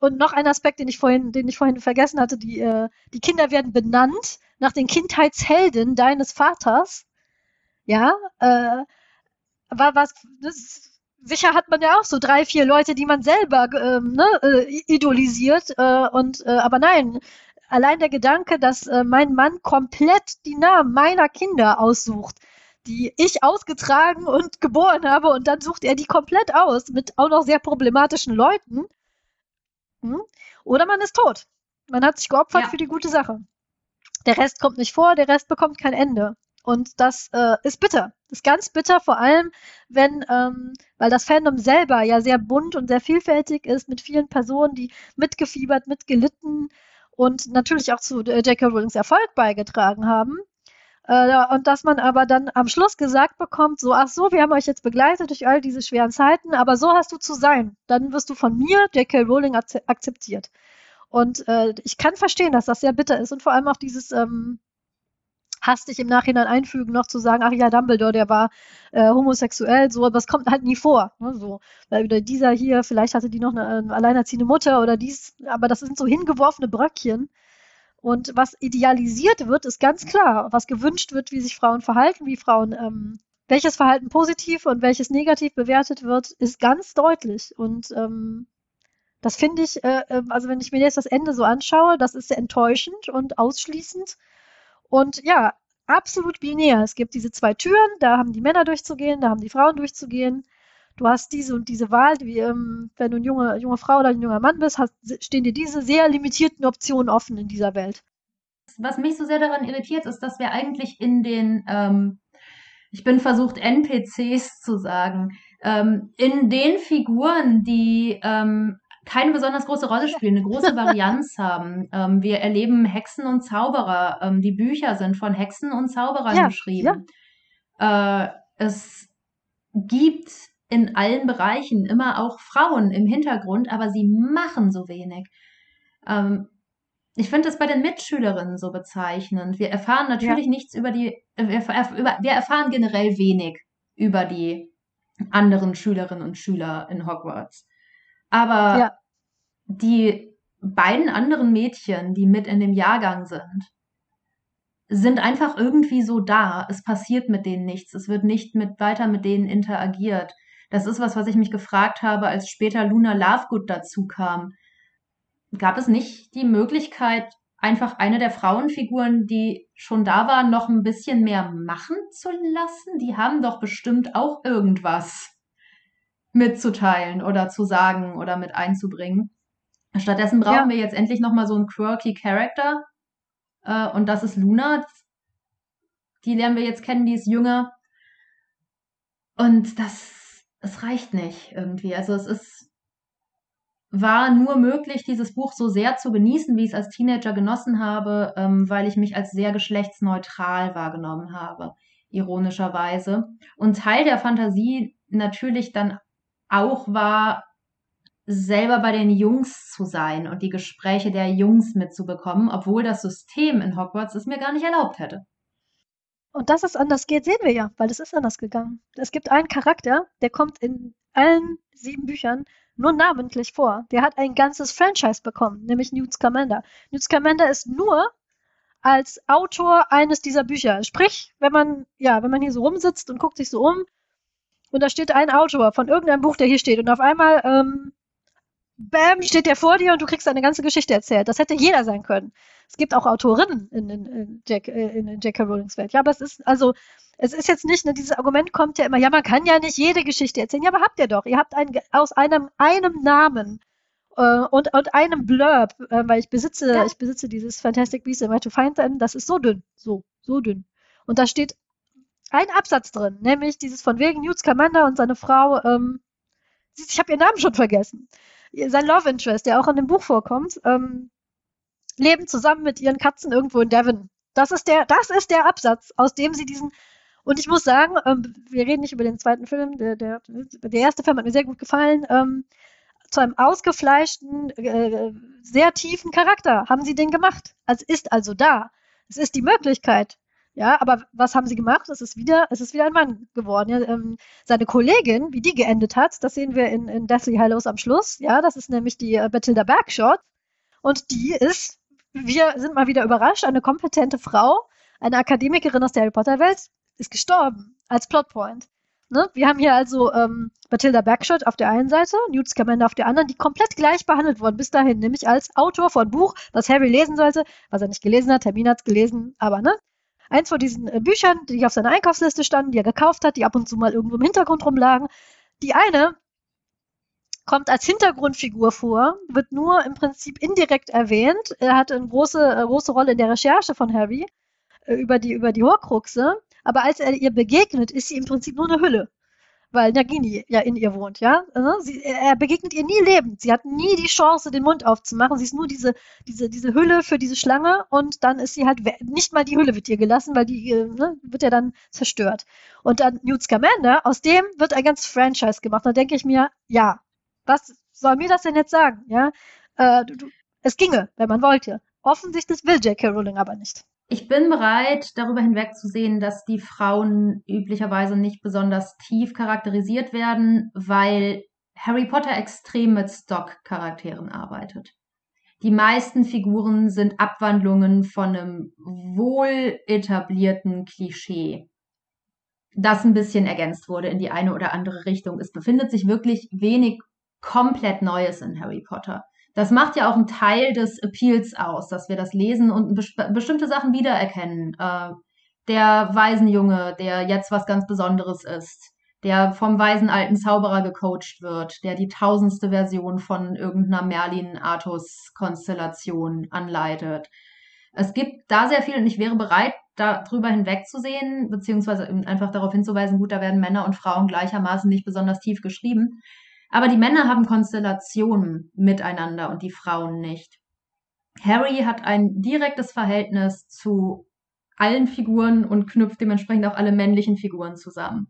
und noch ein Aspekt, den ich vorhin, den ich vorhin vergessen hatte, die, äh, die Kinder werden benannt nach den Kindheitshelden deines Vaters. Ja, äh, war was, das sicher hat man ja auch so drei, vier Leute, die man selber ähm, ne, äh, idolisiert. Äh, und äh, aber nein, allein der Gedanke, dass äh, mein Mann komplett die Namen meiner Kinder aussucht, die ich ausgetragen und geboren habe, und dann sucht er die komplett aus, mit auch noch sehr problematischen Leuten. Hm? Oder man ist tot. Man hat sich geopfert ja. für die gute Sache. Der Rest kommt nicht vor, der Rest bekommt kein Ende. Und das äh, ist bitter. Das ist ganz bitter, vor allem, wenn, ähm, weil das Fandom selber ja sehr bunt und sehr vielfältig ist, mit vielen Personen, die mitgefiebert, mitgelitten und natürlich auch zu äh, J.K. Rowlings Erfolg beigetragen haben. Äh, und dass man aber dann am Schluss gesagt bekommt, so, ach so, wir haben euch jetzt begleitet durch all diese schweren Zeiten, aber so hast du zu sein. Dann wirst du von mir, J.K. Rowling, akzeptiert. Und äh, ich kann verstehen, dass das sehr bitter ist und vor allem auch dieses, ähm, hastig im Nachhinein einfügen, noch zu sagen, ach ja, Dumbledore, der war äh, homosexuell, so, aber es kommt halt nie vor. Ne, so. Oder dieser hier, vielleicht hatte die noch eine, eine alleinerziehende Mutter oder dies, aber das sind so hingeworfene Bröckchen. Und was idealisiert wird, ist ganz klar. Was gewünscht wird, wie sich Frauen verhalten, wie Frauen, ähm, welches Verhalten positiv und welches negativ bewertet wird, ist ganz deutlich. Und ähm, das finde ich, äh, ähm, also wenn ich mir jetzt das Ende so anschaue, das ist enttäuschend und ausschließend. Und ja, absolut binär. Es gibt diese zwei Türen, da haben die Männer durchzugehen, da haben die Frauen durchzugehen. Du hast diese und diese Wahl, wie, ähm, wenn du eine junge, junge Frau oder ein junger Mann bist, hast, stehen dir diese sehr limitierten Optionen offen in dieser Welt. Was mich so sehr daran irritiert, ist, dass wir eigentlich in den, ähm, ich bin versucht, NPCs zu sagen, ähm, in den Figuren, die ähm, keine besonders große Rolle spielen, eine große Varianz [laughs] haben. Ähm, wir erleben Hexen und Zauberer. Ähm, die Bücher sind von Hexen und Zauberern ja, geschrieben. Ja. Äh, es gibt in allen Bereichen immer auch Frauen im Hintergrund, aber sie machen so wenig. Ähm, ich finde das bei den Mitschülerinnen so bezeichnend. Wir erfahren natürlich ja. nichts über die, wir, über, wir erfahren generell wenig über die anderen Schülerinnen und Schüler in Hogwarts. Aber ja. die beiden anderen Mädchen, die mit in dem Jahrgang sind, sind einfach irgendwie so da. Es passiert mit denen nichts. Es wird nicht mit weiter mit denen interagiert. Das ist was, was ich mich gefragt habe, als später Luna Lovegood dazu kam. Gab es nicht die Möglichkeit, einfach eine der Frauenfiguren, die schon da war, noch ein bisschen mehr machen zu lassen? Die haben doch bestimmt auch irgendwas mitzuteilen oder zu sagen oder mit einzubringen. Stattdessen brauchen ja. wir jetzt endlich nochmal so einen quirky Character. Äh, und das ist Luna. Die lernen wir jetzt kennen, die ist jünger. Und das, es reicht nicht irgendwie. Also es ist, war nur möglich, dieses Buch so sehr zu genießen, wie ich es als Teenager genossen habe, ähm, weil ich mich als sehr geschlechtsneutral wahrgenommen habe, ironischerweise. Und Teil der Fantasie natürlich dann auch war, selber bei den Jungs zu sein und die Gespräche der Jungs mitzubekommen, obwohl das System in Hogwarts es mir gar nicht erlaubt hätte. Und dass es anders geht, sehen wir ja, weil es ist anders gegangen. Es gibt einen Charakter, der kommt in allen sieben Büchern nur namentlich vor. Der hat ein ganzes Franchise bekommen, nämlich Newt Scamander. Newt Scamander ist nur als Autor eines dieser Bücher. Sprich, wenn man, ja, wenn man hier so rumsitzt und guckt sich so um, und da steht ein Autor von irgendeinem Buch, der hier steht und auf einmal, ähm, bam, steht der vor dir und du kriegst eine ganze Geschichte erzählt. Das hätte jeder sein können. Es gibt auch Autorinnen in, in, in, Jack, in, in J.K. Rowlings Welt. Ja, aber es ist, also, es ist jetzt nicht, ne, dieses Argument kommt ja immer, ja, man kann ja nicht jede Geschichte erzählen. Ja, aber habt ihr doch. Ihr habt ein, aus einem, einem Namen äh, und, und einem Blurb, äh, weil ich besitze, ja. ich besitze dieses Fantastic Beasts and Where to Find Them, das ist so dünn. So, so dünn. Und da steht ein Absatz drin, nämlich dieses von wegen Newt Scamander und seine Frau, ähm, ich habe ihren Namen schon vergessen. Sein Love Interest, der auch in dem Buch vorkommt, ähm, leben zusammen mit ihren Katzen irgendwo in Devon. Das ist der, das ist der Absatz, aus dem sie diesen und ich muss sagen, ähm, wir reden nicht über den zweiten Film, der, der, der erste Film hat mir sehr gut gefallen. Ähm, zu einem ausgefleischten, äh, sehr tiefen Charakter haben sie den gemacht. Es ist also da. Es ist die Möglichkeit. Ja, aber was haben sie gemacht? Es ist wieder, es ist wieder ein Mann geworden. Ja, ähm, seine Kollegin, wie die geendet hat, das sehen wir in, in Deathly Hallows am Schluss. Ja, das ist nämlich die äh, Bathilda Bagshot. Und die ist, wir sind mal wieder überrascht, eine kompetente Frau, eine Akademikerin aus der Harry Potter Welt, ist gestorben als Plotpoint. Ne? Wir haben hier also ähm, Bathilda Bagshot auf der einen Seite, Newt Scamander auf der anderen, die komplett gleich behandelt wurden bis dahin, nämlich als Autor von Buch, was Harry lesen sollte, was er nicht gelesen hat. Termin hat es gelesen, aber ne? Eins von diesen äh, Büchern, die auf seiner Einkaufsliste standen, die er gekauft hat, die ab und zu mal irgendwo im Hintergrund rumlagen. Die eine kommt als Hintergrundfigur vor, wird nur im Prinzip indirekt erwähnt. Er hatte eine große, äh, große Rolle in der Recherche von Harry äh, über die, über die Horcruxe. Aber als er ihr begegnet, ist sie im Prinzip nur eine Hülle weil Nagini ja in ihr wohnt, ja. Ne? Sie, er begegnet ihr nie lebend. Sie hat nie die Chance, den Mund aufzumachen. Sie ist nur diese, diese, diese Hülle für diese Schlange und dann ist sie halt, nicht mal die Hülle wird ihr gelassen, weil die ne, wird ja dann zerstört. Und dann Newt Scamander, aus dem wird ein ganzes Franchise gemacht. Da denke ich mir, ja, was soll mir das denn jetzt sagen, ja? Äh, du, du, es ginge, wenn man wollte. Offensichtlich will J.K. Rowling aber nicht. Ich bin bereit, darüber hinwegzusehen, dass die Frauen üblicherweise nicht besonders tief charakterisiert werden, weil Harry Potter extrem mit Stock-Charakteren arbeitet. Die meisten Figuren sind Abwandlungen von einem wohl etablierten Klischee, das ein bisschen ergänzt wurde in die eine oder andere Richtung. Es befindet sich wirklich wenig komplett Neues in Harry Potter. Das macht ja auch einen Teil des Appeals aus, dass wir das lesen und bestimmte Sachen wiedererkennen. Äh, der Waisenjunge, der jetzt was ganz Besonderes ist, der vom weisen alten Zauberer gecoacht wird, der die tausendste Version von irgendeiner Merlin-Artus-Konstellation anleitet. Es gibt da sehr viel und ich wäre bereit, darüber hinwegzusehen, beziehungsweise einfach darauf hinzuweisen, gut, da werden Männer und Frauen gleichermaßen nicht besonders tief geschrieben. Aber die Männer haben Konstellationen miteinander und die Frauen nicht. Harry hat ein direktes Verhältnis zu allen Figuren und knüpft dementsprechend auch alle männlichen Figuren zusammen.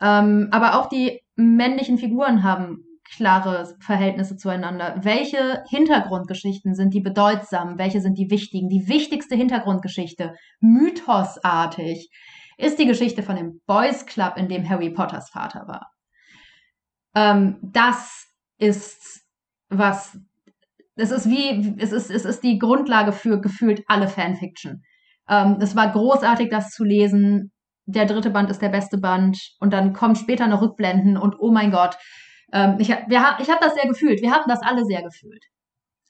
Ähm, aber auch die männlichen Figuren haben klare Verhältnisse zueinander. Welche Hintergrundgeschichten sind die bedeutsamen? Welche sind die wichtigen? Die wichtigste Hintergrundgeschichte, mythosartig, ist die Geschichte von dem Boys Club, in dem Harry Potters Vater war. Ähm, das ist was, es ist wie, es ist, es ist die Grundlage für gefühlt alle Fanfiction. Ähm, es war großartig, das zu lesen. Der dritte Band ist der beste Band und dann kommen später noch Rückblenden und oh mein Gott, ähm, ich, wir, ich habe das sehr gefühlt. Wir haben das alle sehr gefühlt.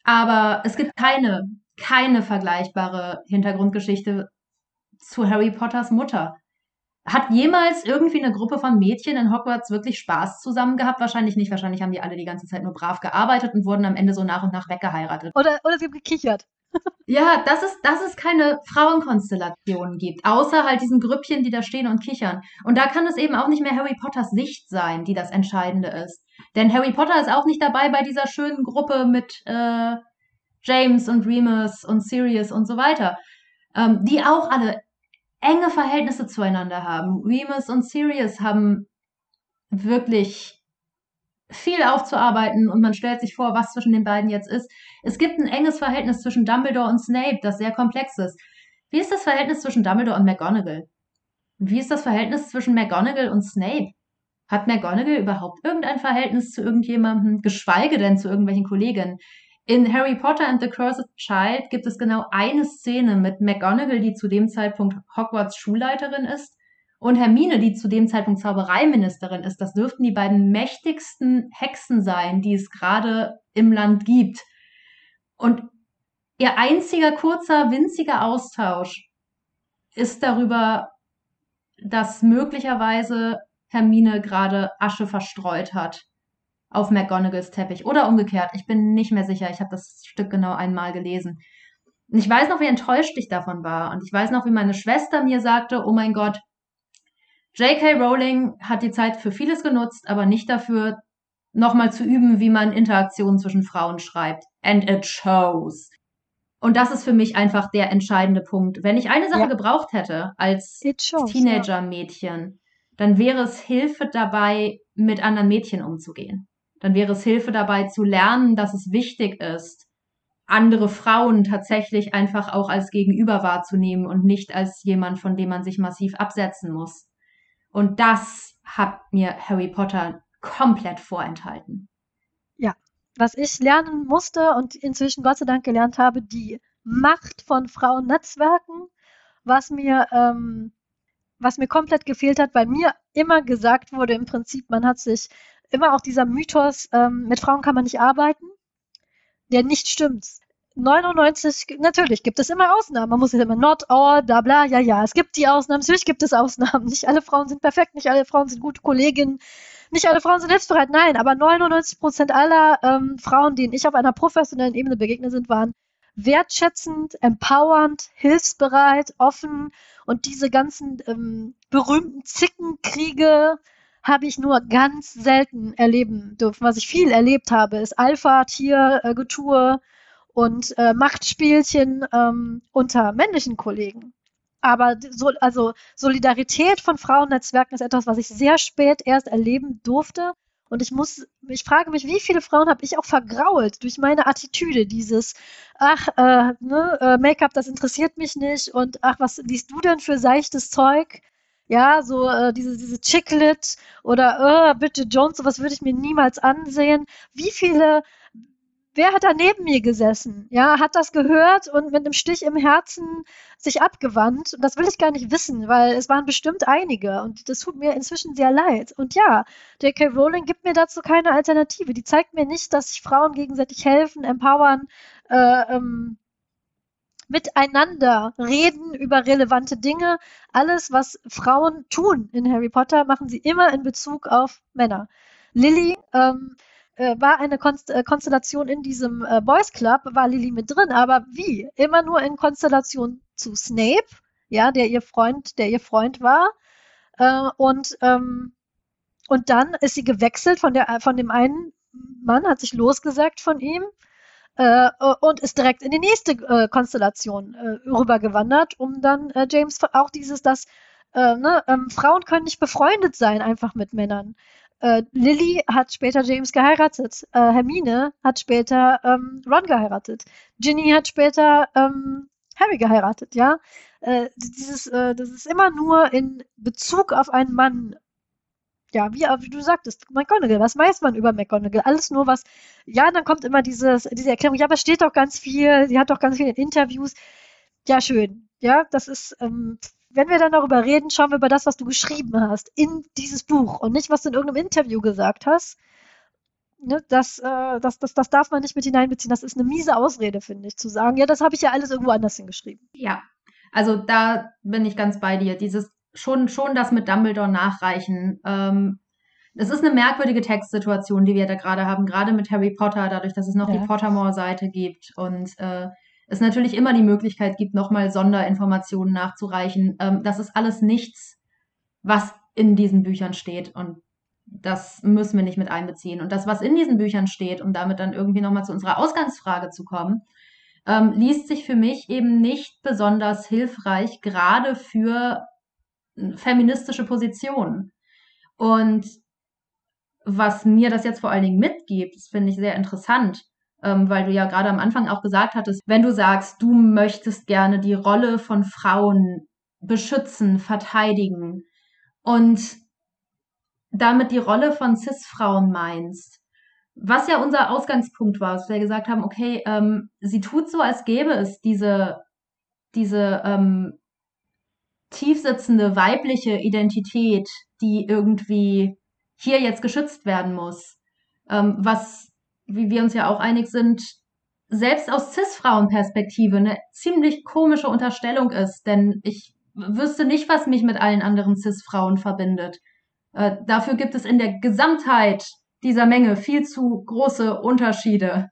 Aber es gibt keine, keine vergleichbare Hintergrundgeschichte zu Harry Potters Mutter. Hat jemals irgendwie eine Gruppe von Mädchen in Hogwarts wirklich Spaß zusammen gehabt? Wahrscheinlich nicht. Wahrscheinlich haben die alle die ganze Zeit nur brav gearbeitet und wurden am Ende so nach und nach weggeheiratet. Oder, oder sie haben gekichert. [laughs] ja, dass es, dass es keine Frauenkonstellationen gibt, außer halt diesen Grüppchen, die da stehen und kichern. Und da kann es eben auch nicht mehr Harry Potters Sicht sein, die das Entscheidende ist. Denn Harry Potter ist auch nicht dabei bei dieser schönen Gruppe mit äh, James und Remus und Sirius und so weiter, ähm, die auch alle enge Verhältnisse zueinander haben. Remus und Sirius haben wirklich viel aufzuarbeiten und man stellt sich vor, was zwischen den beiden jetzt ist. Es gibt ein enges Verhältnis zwischen Dumbledore und Snape, das sehr komplex ist. Wie ist das Verhältnis zwischen Dumbledore und McGonagall? Wie ist das Verhältnis zwischen McGonagall und Snape? Hat McGonagall überhaupt irgendein Verhältnis zu irgendjemandem, geschweige denn zu irgendwelchen Kolleginnen? In Harry Potter and the Cursed Child gibt es genau eine Szene mit McGonagall, die zu dem Zeitpunkt Hogwarts Schulleiterin ist, und Hermine, die zu dem Zeitpunkt Zaubereiministerin ist. Das dürften die beiden mächtigsten Hexen sein, die es gerade im Land gibt. Und ihr einziger kurzer, winziger Austausch ist darüber, dass möglicherweise Hermine gerade Asche verstreut hat auf McGonagalls Teppich oder umgekehrt. Ich bin nicht mehr sicher. Ich habe das Stück genau einmal gelesen. Und ich weiß noch, wie enttäuscht ich davon war. Und ich weiß noch, wie meine Schwester mir sagte, oh mein Gott, J.K. Rowling hat die Zeit für vieles genutzt, aber nicht dafür, nochmal zu üben, wie man Interaktionen zwischen Frauen schreibt. And it shows. Und das ist für mich einfach der entscheidende Punkt. Wenn ich eine Sache ja. gebraucht hätte als Teenager-Mädchen, ja. dann wäre es Hilfe dabei, mit anderen Mädchen umzugehen dann wäre es Hilfe dabei zu lernen, dass es wichtig ist, andere Frauen tatsächlich einfach auch als Gegenüber wahrzunehmen und nicht als jemand, von dem man sich massiv absetzen muss. Und das hat mir Harry Potter komplett vorenthalten. Ja, was ich lernen musste und inzwischen Gott sei Dank gelernt habe, die Macht von Frauennetzwerken, was mir, ähm, was mir komplett gefehlt hat, weil mir immer gesagt wurde, im Prinzip, man hat sich immer auch dieser Mythos, ähm, mit Frauen kann man nicht arbeiten, der nicht stimmt. 99, natürlich gibt es immer Ausnahmen. Man muss jetzt immer not all, bla bla, ja, ja. Es gibt die Ausnahmen, natürlich gibt es Ausnahmen. Nicht alle Frauen sind perfekt, nicht alle Frauen sind gute Kolleginnen, nicht alle Frauen sind hilfsbereit. Nein, aber 99 Prozent aller ähm, Frauen, denen ich auf einer professionellen Ebene begegnet sind, waren wertschätzend, empowernd, hilfsbereit, offen und diese ganzen ähm, berühmten Zickenkriege, habe ich nur ganz selten erleben dürfen. Was ich viel erlebt habe, ist Alpha-Tier-Getue und äh, Machtspielchen ähm, unter männlichen Kollegen. Aber so, also Solidarität von Frauennetzwerken ist etwas, was ich sehr spät erst erleben durfte. Und ich muss, ich frage mich, wie viele Frauen habe ich auch vergrault durch meine Attitüde, dieses, ach, äh, ne, äh, Make-up, das interessiert mich nicht und ach, was liest du denn für seichtes Zeug? Ja, so äh, diese, diese Chicklet oder äh, bitte Jones, sowas würde ich mir niemals ansehen. Wie viele wer hat da neben mir gesessen? Ja, hat das gehört und mit einem Stich im Herzen sich abgewandt? Und das will ich gar nicht wissen, weil es waren bestimmt einige und das tut mir inzwischen sehr leid. Und ja, J.K. Rowling gibt mir dazu keine Alternative. Die zeigt mir nicht, dass sich Frauen gegenseitig helfen, empowern, äh, ähm, miteinander reden über relevante Dinge. Alles, was Frauen tun in Harry Potter, machen sie immer in Bezug auf Männer. Lily ähm, äh, war eine Konst äh, Konstellation in diesem äh, Boys Club, war Lily mit drin, aber wie? Immer nur in Konstellation zu Snape, ja, der ihr Freund, der ihr Freund war. Äh, und, ähm, und dann ist sie gewechselt von, der, von dem einen Mann, hat sich losgesagt von ihm äh, und ist direkt in die nächste äh, Konstellation äh, rübergewandert, um dann äh, James auch dieses, dass äh, ne, ähm, Frauen können nicht befreundet sein einfach mit Männern. Äh, Lily hat später James geheiratet. Äh, Hermine hat später ähm, Ron geheiratet. Ginny hat später ähm, Harry geheiratet, ja. Äh, dieses, äh, das ist immer nur in Bezug auf einen Mann. Ja, wie, wie du sagtest, McGonagall, was weiß man über McGonagall? Alles nur was, ja, dann kommt immer dieses, diese Erklärung, ja, aber steht doch ganz viel, sie hat doch ganz viele Interviews. Ja, schön. Ja, das ist, ähm, wenn wir dann darüber reden, schauen wir über das, was du geschrieben hast, in dieses Buch und nicht, was du in irgendeinem Interview gesagt hast. Ne, das, äh, das, das, das darf man nicht mit hineinbeziehen. Das ist eine miese Ausrede, finde ich, zu sagen, ja, das habe ich ja alles irgendwo anders hingeschrieben. Ja, also da bin ich ganz bei dir. Dieses schon, schon das mit Dumbledore nachreichen. Ähm, es ist eine merkwürdige Textsituation, die wir da gerade haben, gerade mit Harry Potter, dadurch, dass es noch ja. die Pottermore-Seite gibt und äh, es natürlich immer die Möglichkeit gibt, nochmal Sonderinformationen nachzureichen. Ähm, das ist alles nichts, was in diesen Büchern steht und das müssen wir nicht mit einbeziehen. Und das, was in diesen Büchern steht, um damit dann irgendwie nochmal zu unserer Ausgangsfrage zu kommen, ähm, liest sich für mich eben nicht besonders hilfreich, gerade für feministische Positionen. Und was mir das jetzt vor allen Dingen mitgibt, das finde ich sehr interessant, ähm, weil du ja gerade am Anfang auch gesagt hattest, wenn du sagst, du möchtest gerne die Rolle von Frauen beschützen, verteidigen und damit die Rolle von CIS-Frauen meinst, was ja unser Ausgangspunkt war, dass wir gesagt haben, okay, ähm, sie tut so, als gäbe es diese, diese ähm, tiefsitzende weibliche Identität, die irgendwie hier jetzt geschützt werden muss. Ähm, was wie wir uns ja auch einig sind, selbst aus CIS-Frauen-Perspektive eine ziemlich komische Unterstellung ist, denn ich wüsste nicht, was mich mit allen anderen CIS-Frauen verbindet. Äh, dafür gibt es in der Gesamtheit dieser Menge viel zu große Unterschiede.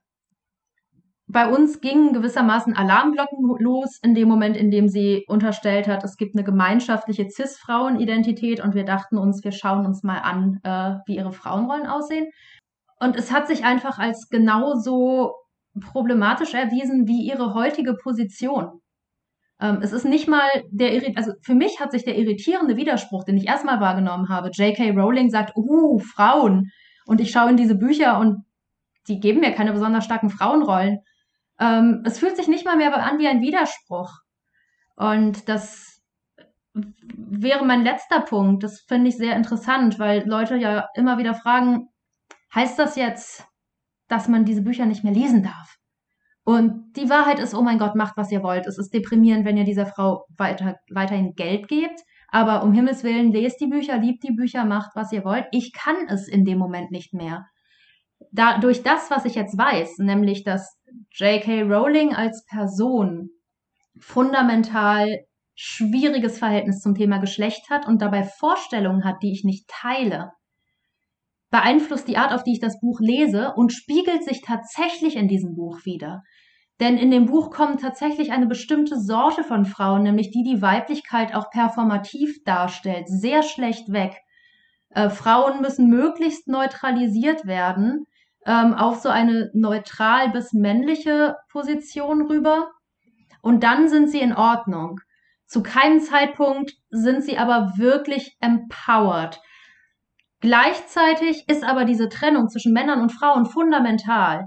Bei uns gingen gewissermaßen Alarmglocken los in dem Moment, in dem sie unterstellt hat, es gibt eine gemeinschaftliche CIS-Frauen-Identität und wir dachten uns, wir schauen uns mal an, äh, wie ihre Frauenrollen aussehen. Und es hat sich einfach als genauso problematisch erwiesen wie ihre heutige Position. Ähm, es ist nicht mal der, also für mich hat sich der irritierende Widerspruch, den ich erstmal wahrgenommen habe. J.K. Rowling sagt, uh, Frauen. Und ich schaue in diese Bücher und die geben mir keine besonders starken Frauenrollen. Ähm, es fühlt sich nicht mal mehr an wie ein Widerspruch. Und das wäre mein letzter Punkt. Das finde ich sehr interessant, weil Leute ja immer wieder fragen, heißt das jetzt, dass man diese Bücher nicht mehr lesen darf? Und die Wahrheit ist, oh mein Gott, macht, was ihr wollt. Es ist deprimierend, wenn ihr dieser Frau weiter, weiterhin Geld gebt. Aber um Himmels Willen, lest die Bücher, liebt die Bücher, macht, was ihr wollt. Ich kann es in dem Moment nicht mehr. Da, durch das, was ich jetzt weiß, nämlich, dass J.K. Rowling als Person fundamental schwieriges Verhältnis zum Thema Geschlecht hat und dabei Vorstellungen hat, die ich nicht teile, beeinflusst die Art, auf die ich das Buch lese und spiegelt sich tatsächlich in diesem Buch wieder. Denn in dem Buch kommt tatsächlich eine bestimmte Sorte von Frauen, nämlich die die Weiblichkeit auch performativ darstellt, sehr schlecht weg. Äh, Frauen müssen möglichst neutralisiert werden ähm, auf so eine neutral bis männliche Position rüber. Und dann sind sie in Ordnung. Zu keinem Zeitpunkt sind sie aber wirklich empowered. Gleichzeitig ist aber diese Trennung zwischen Männern und Frauen fundamental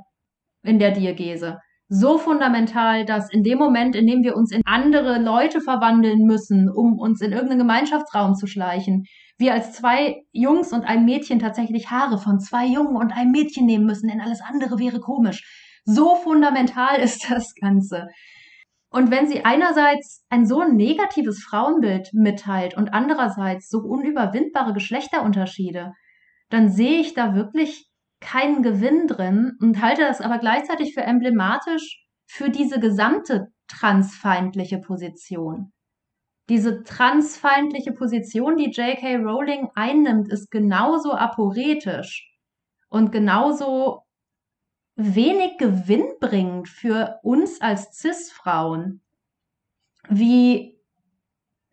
in der Diegese. So fundamental, dass in dem Moment, in dem wir uns in andere Leute verwandeln müssen, um uns in irgendeinen Gemeinschaftsraum zu schleichen, wir als zwei Jungs und ein Mädchen tatsächlich Haare von zwei Jungen und einem Mädchen nehmen müssen, denn alles andere wäre komisch. So fundamental [laughs] ist das Ganze. Und wenn sie einerseits ein so negatives Frauenbild mitteilt und andererseits so unüberwindbare Geschlechterunterschiede, dann sehe ich da wirklich keinen Gewinn drin und halte das aber gleichzeitig für emblematisch für diese gesamte transfeindliche Position. Diese transfeindliche Position, die J.K. Rowling einnimmt, ist genauso aporetisch und genauso wenig gewinnbringend für uns als CIS-Frauen, wie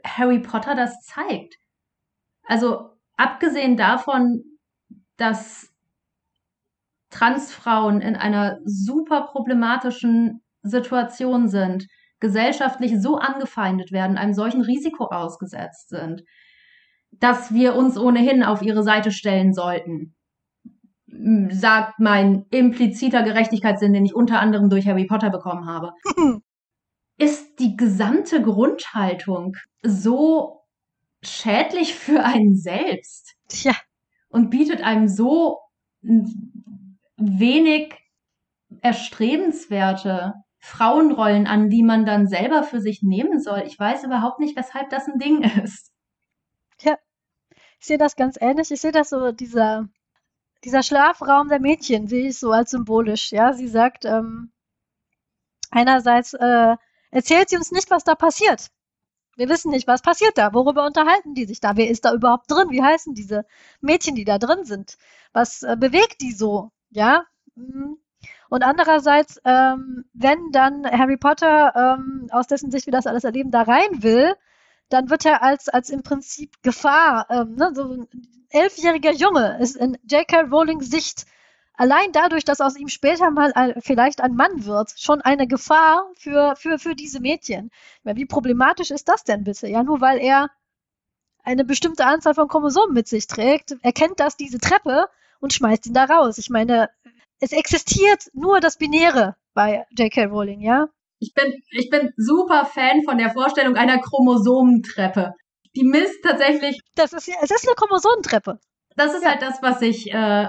Harry Potter das zeigt. Also abgesehen davon, dass Transfrauen in einer super problematischen Situation sind, gesellschaftlich so angefeindet werden, einem solchen Risiko ausgesetzt sind, dass wir uns ohnehin auf ihre Seite stellen sollten, sagt mein impliziter Gerechtigkeitssinn, den ich unter anderem durch Harry Potter bekommen habe, [laughs] ist die gesamte Grundhaltung so schädlich für einen selbst. Tja. Und bietet einem so wenig erstrebenswerte Frauenrollen an, die man dann selber für sich nehmen soll. Ich weiß überhaupt nicht, weshalb das ein Ding [laughs] ist. Ja, ich sehe das ganz ähnlich. Ich sehe das so, dieser, dieser Schlafraum der Mädchen sehe ich so als symbolisch. Ja, sie sagt, ähm, einerseits äh, erzählt sie uns nicht, was da passiert. Wir wissen nicht, was passiert da. Worüber unterhalten die sich da? Wer ist da überhaupt drin? Wie heißen diese Mädchen, die da drin sind? Was äh, bewegt die so? Ja. Und andererseits, ähm, wenn dann Harry Potter ähm, aus dessen Sicht, wie das alles erleben, da rein will, dann wird er als, als im Prinzip Gefahr, ähm, ne, so ein elfjähriger Junge ist in J.K. Rowlings Sicht allein dadurch, dass aus ihm später mal ein, vielleicht ein Mann wird, schon eine Gefahr für, für, für diese Mädchen. Meine, wie problematisch ist das denn bitte? Ja, nur weil er eine bestimmte Anzahl von Chromosomen mit sich trägt, erkennt das diese Treppe und schmeißt ihn da raus. Ich meine, es existiert nur das Binäre bei J.K. Rowling, ja? Ich bin, ich bin super Fan von der Vorstellung einer Chromosomentreppe. Die misst tatsächlich. Das ist, es ist eine Chromosomentreppe. Das ist ja. halt das, was ich, äh,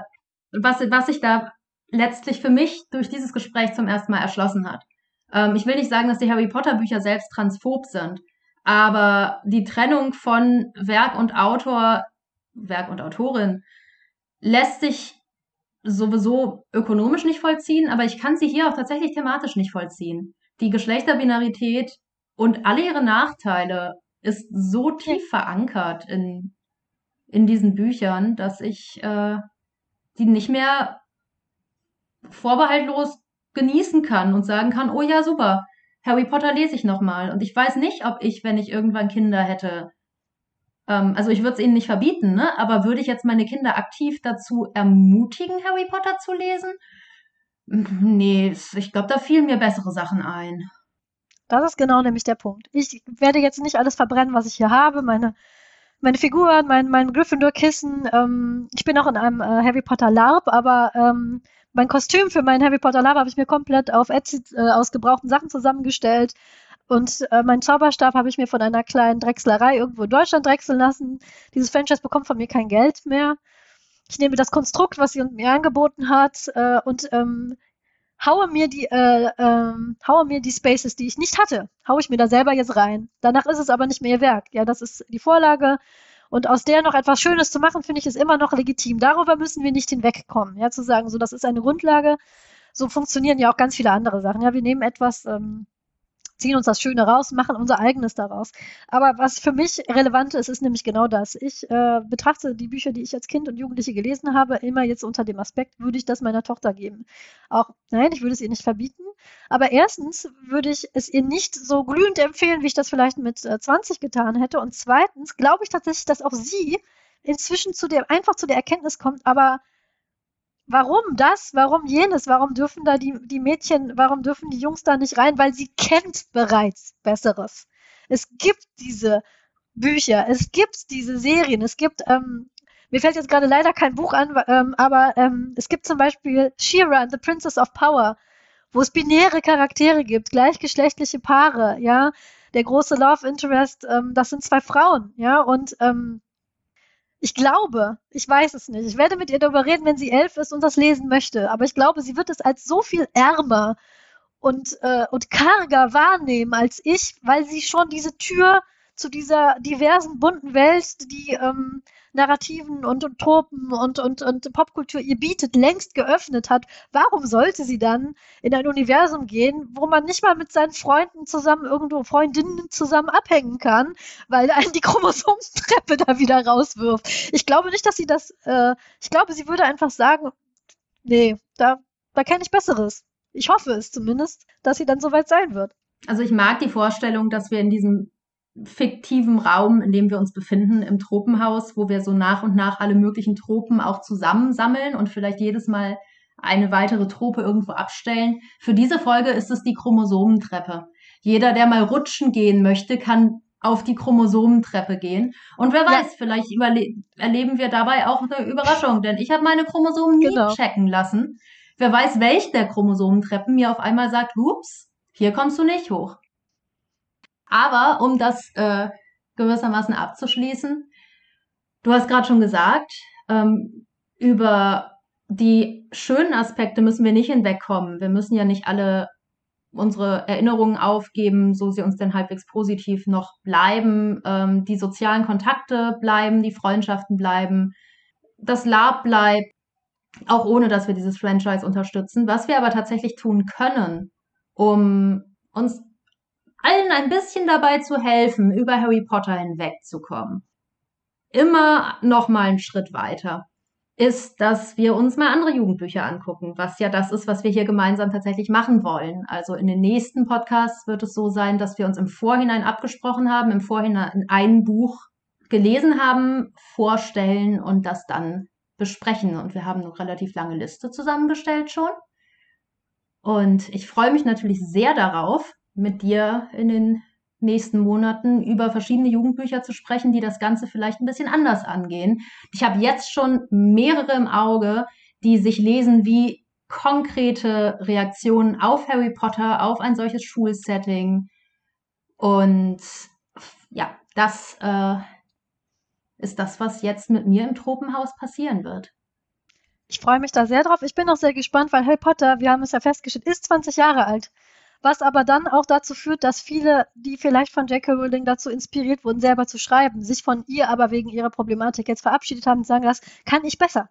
was, was sich da letztlich für mich durch dieses Gespräch zum ersten Mal erschlossen hat. Ähm, ich will nicht sagen, dass die Harry Potter Bücher selbst transphob sind, aber die Trennung von Werk und Autor, Werk und Autorin, lässt sich sowieso ökonomisch nicht vollziehen, aber ich kann sie hier auch tatsächlich thematisch nicht vollziehen. Die Geschlechterbinarität und alle ihre Nachteile ist so tief verankert in, in diesen Büchern, dass ich äh, die nicht mehr vorbehaltlos genießen kann und sagen kann, oh ja, super, Harry Potter lese ich nochmal. Und ich weiß nicht, ob ich, wenn ich irgendwann Kinder hätte, ähm, also ich würde es ihnen nicht verbieten, ne? aber würde ich jetzt meine Kinder aktiv dazu ermutigen, Harry Potter zu lesen? Nee, ich glaube, da fielen mir bessere Sachen ein. Das ist genau nämlich der Punkt. Ich werde jetzt nicht alles verbrennen, was ich hier habe. Meine, meine Figuren, mein, mein Gryffindor-Kissen. Ähm, ich bin auch in einem äh, Harry Potter LARP, aber ähm, mein Kostüm für meinen Harry Potter LARP habe ich mir komplett auf Etsy äh, aus gebrauchten Sachen zusammengestellt. Und äh, meinen Zauberstab habe ich mir von einer kleinen Drechslerei irgendwo in Deutschland drechseln lassen. Dieses Franchise bekommt von mir kein Geld mehr. Ich nehme das Konstrukt, was sie mir angeboten hat, äh, und ähm, haue mir die, äh, ähm, haue mir die Spaces, die ich nicht hatte, haue ich mir da selber jetzt rein. Danach ist es aber nicht mehr ihr Werk. Ja, das ist die Vorlage. Und aus der noch etwas Schönes zu machen, finde ich, ist immer noch legitim. Darüber müssen wir nicht hinwegkommen. Ja, zu sagen, so, das ist eine Grundlage. So funktionieren ja auch ganz viele andere Sachen. Ja, wir nehmen etwas, ähm, ziehen uns das Schöne raus, machen unser eigenes daraus. Aber was für mich relevant ist, ist nämlich genau das. Ich äh, betrachte die Bücher, die ich als Kind und Jugendliche gelesen habe, immer jetzt unter dem Aspekt, würde ich das meiner Tochter geben? Auch, nein, ich würde es ihr nicht verbieten. Aber erstens würde ich es ihr nicht so glühend empfehlen, wie ich das vielleicht mit äh, 20 getan hätte. Und zweitens glaube ich tatsächlich, dass auch sie inzwischen zu der, einfach zu der Erkenntnis kommt, aber warum das, warum jenes, warum dürfen da die, die Mädchen, warum dürfen die Jungs da nicht rein? Weil sie kennt bereits Besseres. Es gibt diese Bücher, es gibt diese Serien, es gibt, ähm, mir fällt jetzt gerade leider kein Buch an, ähm, aber ähm, es gibt zum Beispiel Shira and the Princess of Power, wo es binäre Charaktere gibt, gleichgeschlechtliche Paare, ja. Der große Love Interest, ähm, das sind zwei Frauen, ja, und ähm, Ich glaube, ich weiß es nicht. Ich werde mit ihr darüber reden, wenn sie elf ist und das lesen möchte. Aber ich glaube, sie wird es als so viel ärmer und, äh, und karger wahrnehmen als ich, weil sie schon diese Tür zu dieser diversen bunten Welt, die ähm, Narrativen und, und Tropen und, und, und Popkultur ihr bietet, längst geöffnet hat, warum sollte sie dann in ein Universum gehen, wo man nicht mal mit seinen Freunden zusammen irgendwo, Freundinnen zusammen abhängen kann, weil [laughs] einen die Chromosomtreppe da wieder rauswirft. Ich glaube nicht, dass sie das, äh, ich glaube, sie würde einfach sagen, nee, da, da kenne ich Besseres. Ich hoffe es zumindest, dass sie dann soweit sein wird. Also ich mag die Vorstellung, dass wir in diesem fiktiven Raum, in dem wir uns befinden, im Tropenhaus, wo wir so nach und nach alle möglichen Tropen auch zusammensammeln und vielleicht jedes Mal eine weitere Trope irgendwo abstellen. Für diese Folge ist es die Chromosomentreppe. Jeder, der mal rutschen gehen möchte, kann auf die Chromosomentreppe gehen. Und wer weiß, ja. vielleicht erleben wir dabei auch eine Überraschung, denn ich habe meine Chromosomen nie genau. checken lassen. Wer weiß, welch der Chromosomentreppen mir auf einmal sagt, hups, hier kommst du nicht hoch. Aber um das äh, gewissermaßen abzuschließen, du hast gerade schon gesagt, ähm, über die schönen Aspekte müssen wir nicht hinwegkommen. Wir müssen ja nicht alle unsere Erinnerungen aufgeben, so sie uns denn halbwegs positiv noch bleiben. Ähm, die sozialen Kontakte bleiben, die Freundschaften bleiben, das Lab bleibt, auch ohne dass wir dieses Franchise unterstützen. Was wir aber tatsächlich tun können, um uns allen ein bisschen dabei zu helfen, über Harry Potter hinwegzukommen. Immer noch mal einen Schritt weiter ist, dass wir uns mal andere Jugendbücher angucken, was ja das ist, was wir hier gemeinsam tatsächlich machen wollen. Also in den nächsten Podcasts wird es so sein, dass wir uns im Vorhinein abgesprochen haben, im Vorhinein ein Buch gelesen haben, vorstellen und das dann besprechen. Und wir haben eine relativ lange Liste zusammengestellt schon. Und ich freue mich natürlich sehr darauf, mit dir in den nächsten Monaten über verschiedene Jugendbücher zu sprechen, die das Ganze vielleicht ein bisschen anders angehen. Ich habe jetzt schon mehrere im Auge, die sich lesen wie konkrete Reaktionen auf Harry Potter, auf ein solches Schulsetting. Und ja, das äh, ist das, was jetzt mit mir im Tropenhaus passieren wird. Ich freue mich da sehr drauf. Ich bin auch sehr gespannt, weil Harry Potter, wir haben es ja festgestellt, ist 20 Jahre alt was aber dann auch dazu führt, dass viele, die vielleicht von J.K. Rowling dazu inspiriert wurden, selber zu schreiben, sich von ihr aber wegen ihrer Problematik jetzt verabschiedet haben und sagen, das kann ich besser.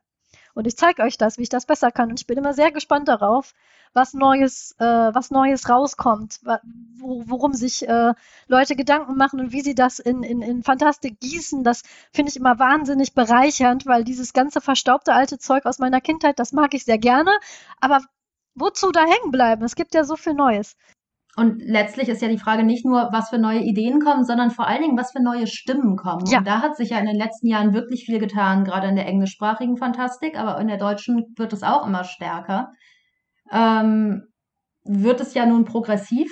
Und ich zeige euch das, wie ich das besser kann. Und ich bin immer sehr gespannt darauf, was Neues, äh, was Neues rauskommt, wo, worum sich äh, Leute Gedanken machen und wie sie das in, in, in Fantastik gießen. Das finde ich immer wahnsinnig bereichernd, weil dieses ganze verstaubte alte Zeug aus meiner Kindheit, das mag ich sehr gerne. Aber wozu da hängen bleiben? Es gibt ja so viel Neues. Und letztlich ist ja die Frage nicht nur, was für neue Ideen kommen, sondern vor allen Dingen, was für neue Stimmen kommen. Ja. Und da hat sich ja in den letzten Jahren wirklich viel getan, gerade in der englischsprachigen Fantastik, aber in der deutschen wird es auch immer stärker. Ähm, wird es ja nun progressiv.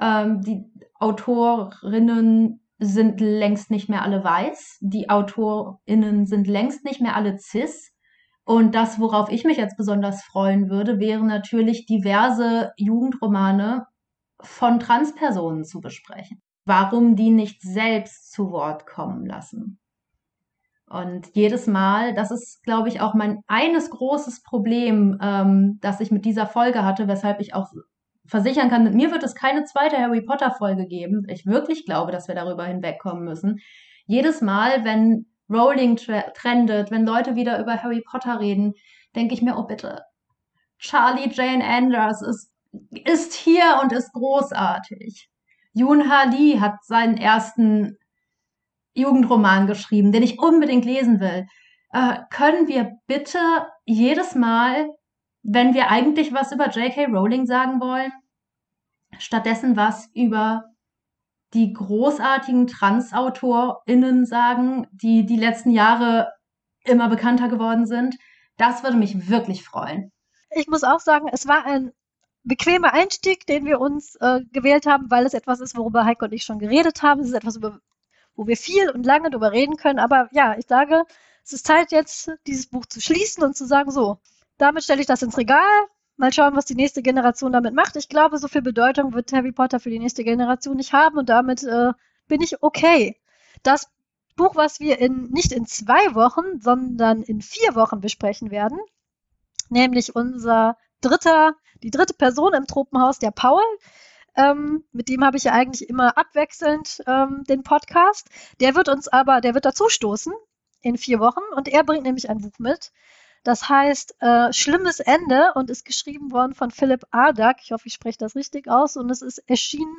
Ähm, die Autorinnen sind längst nicht mehr alle weiß. Die AutorInnen sind längst nicht mehr alle cis. Und das, worauf ich mich jetzt besonders freuen würde, wäre natürlich diverse Jugendromane von Transpersonen zu besprechen. Warum die nicht selbst zu Wort kommen lassen. Und jedes Mal, das ist, glaube ich, auch mein eines großes Problem, ähm, das ich mit dieser Folge hatte, weshalb ich auch versichern kann, mit mir wird es keine zweite Harry Potter Folge geben. Ich wirklich glaube, dass wir darüber hinwegkommen müssen. Jedes Mal, wenn Rowling trendet, wenn Leute wieder über Harry Potter reden, denke ich mir, oh bitte, Charlie Jane Anders ist, ist hier und ist großartig. Yoon Ha Lee hat seinen ersten Jugendroman geschrieben, den ich unbedingt lesen will. Äh, können wir bitte jedes Mal, wenn wir eigentlich was über J.K. Rowling sagen wollen, stattdessen was über die großartigen TransautorInnen sagen, die die letzten Jahre immer bekannter geworden sind. Das würde mich wirklich freuen. Ich muss auch sagen, es war ein bequemer Einstieg, den wir uns äh, gewählt haben, weil es etwas ist, worüber Heike und ich schon geredet haben. Es ist etwas, über, wo wir viel und lange darüber reden können. Aber ja, ich sage, es ist Zeit jetzt, dieses Buch zu schließen und zu sagen, so, damit stelle ich das ins Regal. Mal schauen, was die nächste Generation damit macht. Ich glaube, so viel Bedeutung wird Harry Potter für die nächste Generation nicht haben und damit äh, bin ich okay. Das Buch, was wir in, nicht in zwei Wochen, sondern in vier Wochen besprechen werden. Nämlich unser dritter, die dritte Person im Tropenhaus, der Paul. Ähm, mit dem habe ich ja eigentlich immer abwechselnd ähm, den Podcast. Der wird uns aber, der wird dazu stoßen in vier Wochen und er bringt nämlich ein Buch mit. Das heißt äh, Schlimmes Ende und ist geschrieben worden von Philipp Ardak. Ich hoffe, ich spreche das richtig aus. Und es ist erschienen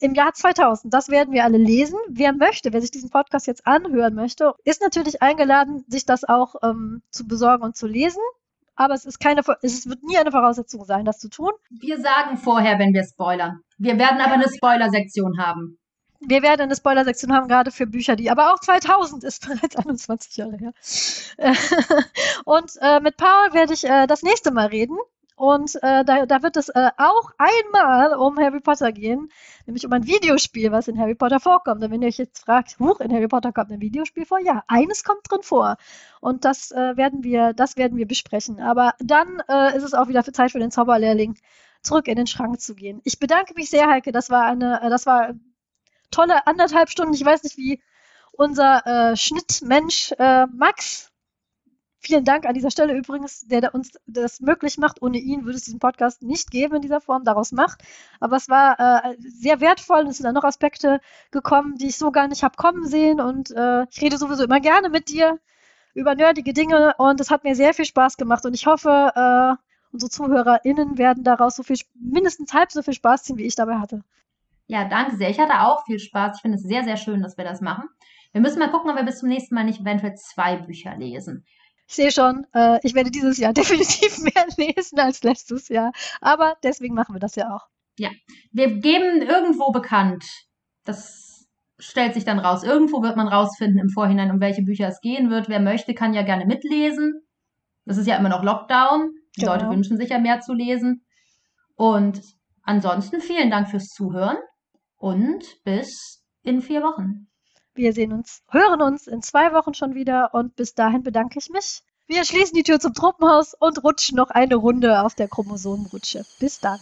im Jahr 2000. Das werden wir alle lesen. Wer möchte, wer sich diesen Podcast jetzt anhören möchte, ist natürlich eingeladen, sich das auch ähm, zu besorgen und zu lesen. Aber es ist keine, es wird nie eine Voraussetzung sein, das zu tun. Wir sagen vorher, wenn wir spoilern. Wir werden aber eine Spoiler-Sektion haben. Wir werden eine Spoiler-Sektion haben, gerade für Bücher, die aber auch 2000 ist [laughs] bereits 21 Jahre her. [laughs] und äh, mit Paul werde ich äh, das nächste Mal reden. Und äh, da, da wird es äh, auch einmal um Harry Potter gehen, nämlich um ein Videospiel, was in Harry Potter vorkommt. Und wenn ihr euch jetzt fragt, huch, in Harry Potter kommt ein Videospiel vor, ja, eines kommt drin vor. Und das äh, werden wir, das werden wir besprechen. Aber dann äh, ist es auch wieder für Zeit für den Zauberlehrling, zurück in den Schrank zu gehen. Ich bedanke mich sehr, Heike. Das war eine, das war tolle anderthalb Stunden. Ich weiß nicht, wie unser äh, Schnittmensch äh, Max Vielen Dank an dieser Stelle übrigens, der uns das möglich macht. Ohne ihn würde es diesen Podcast nicht geben in dieser Form, daraus macht. Aber es war äh, sehr wertvoll und es sind dann noch Aspekte gekommen, die ich so gar nicht habe kommen sehen. Und äh, ich rede sowieso immer gerne mit dir über nerdige Dinge und es hat mir sehr viel Spaß gemacht. Und ich hoffe, äh, unsere ZuhörerInnen werden daraus so viel, mindestens halb so viel Spaß ziehen, wie ich dabei hatte. Ja, danke sehr. Ich hatte auch viel Spaß. Ich finde es sehr, sehr schön, dass wir das machen. Wir müssen mal gucken, ob wir bis zum nächsten Mal nicht eventuell zwei Bücher lesen. Ich sehe schon, äh, ich werde dieses Jahr [laughs] definitiv mehr lesen als letztes Jahr. Aber deswegen machen wir das ja auch. Ja, wir geben irgendwo bekannt. Das stellt sich dann raus. Irgendwo wird man rausfinden im Vorhinein, um welche Bücher es gehen wird. Wer möchte, kann ja gerne mitlesen. Das ist ja immer noch Lockdown. Die genau. Leute wünschen sich ja mehr zu lesen. Und ansonsten vielen Dank fürs Zuhören und bis in vier Wochen. Wir sehen uns, hören uns in zwei Wochen schon wieder und bis dahin bedanke ich mich. Wir schließen die Tür zum Truppenhaus und rutschen noch eine Runde auf der Chromosomenrutsche. Bis dann.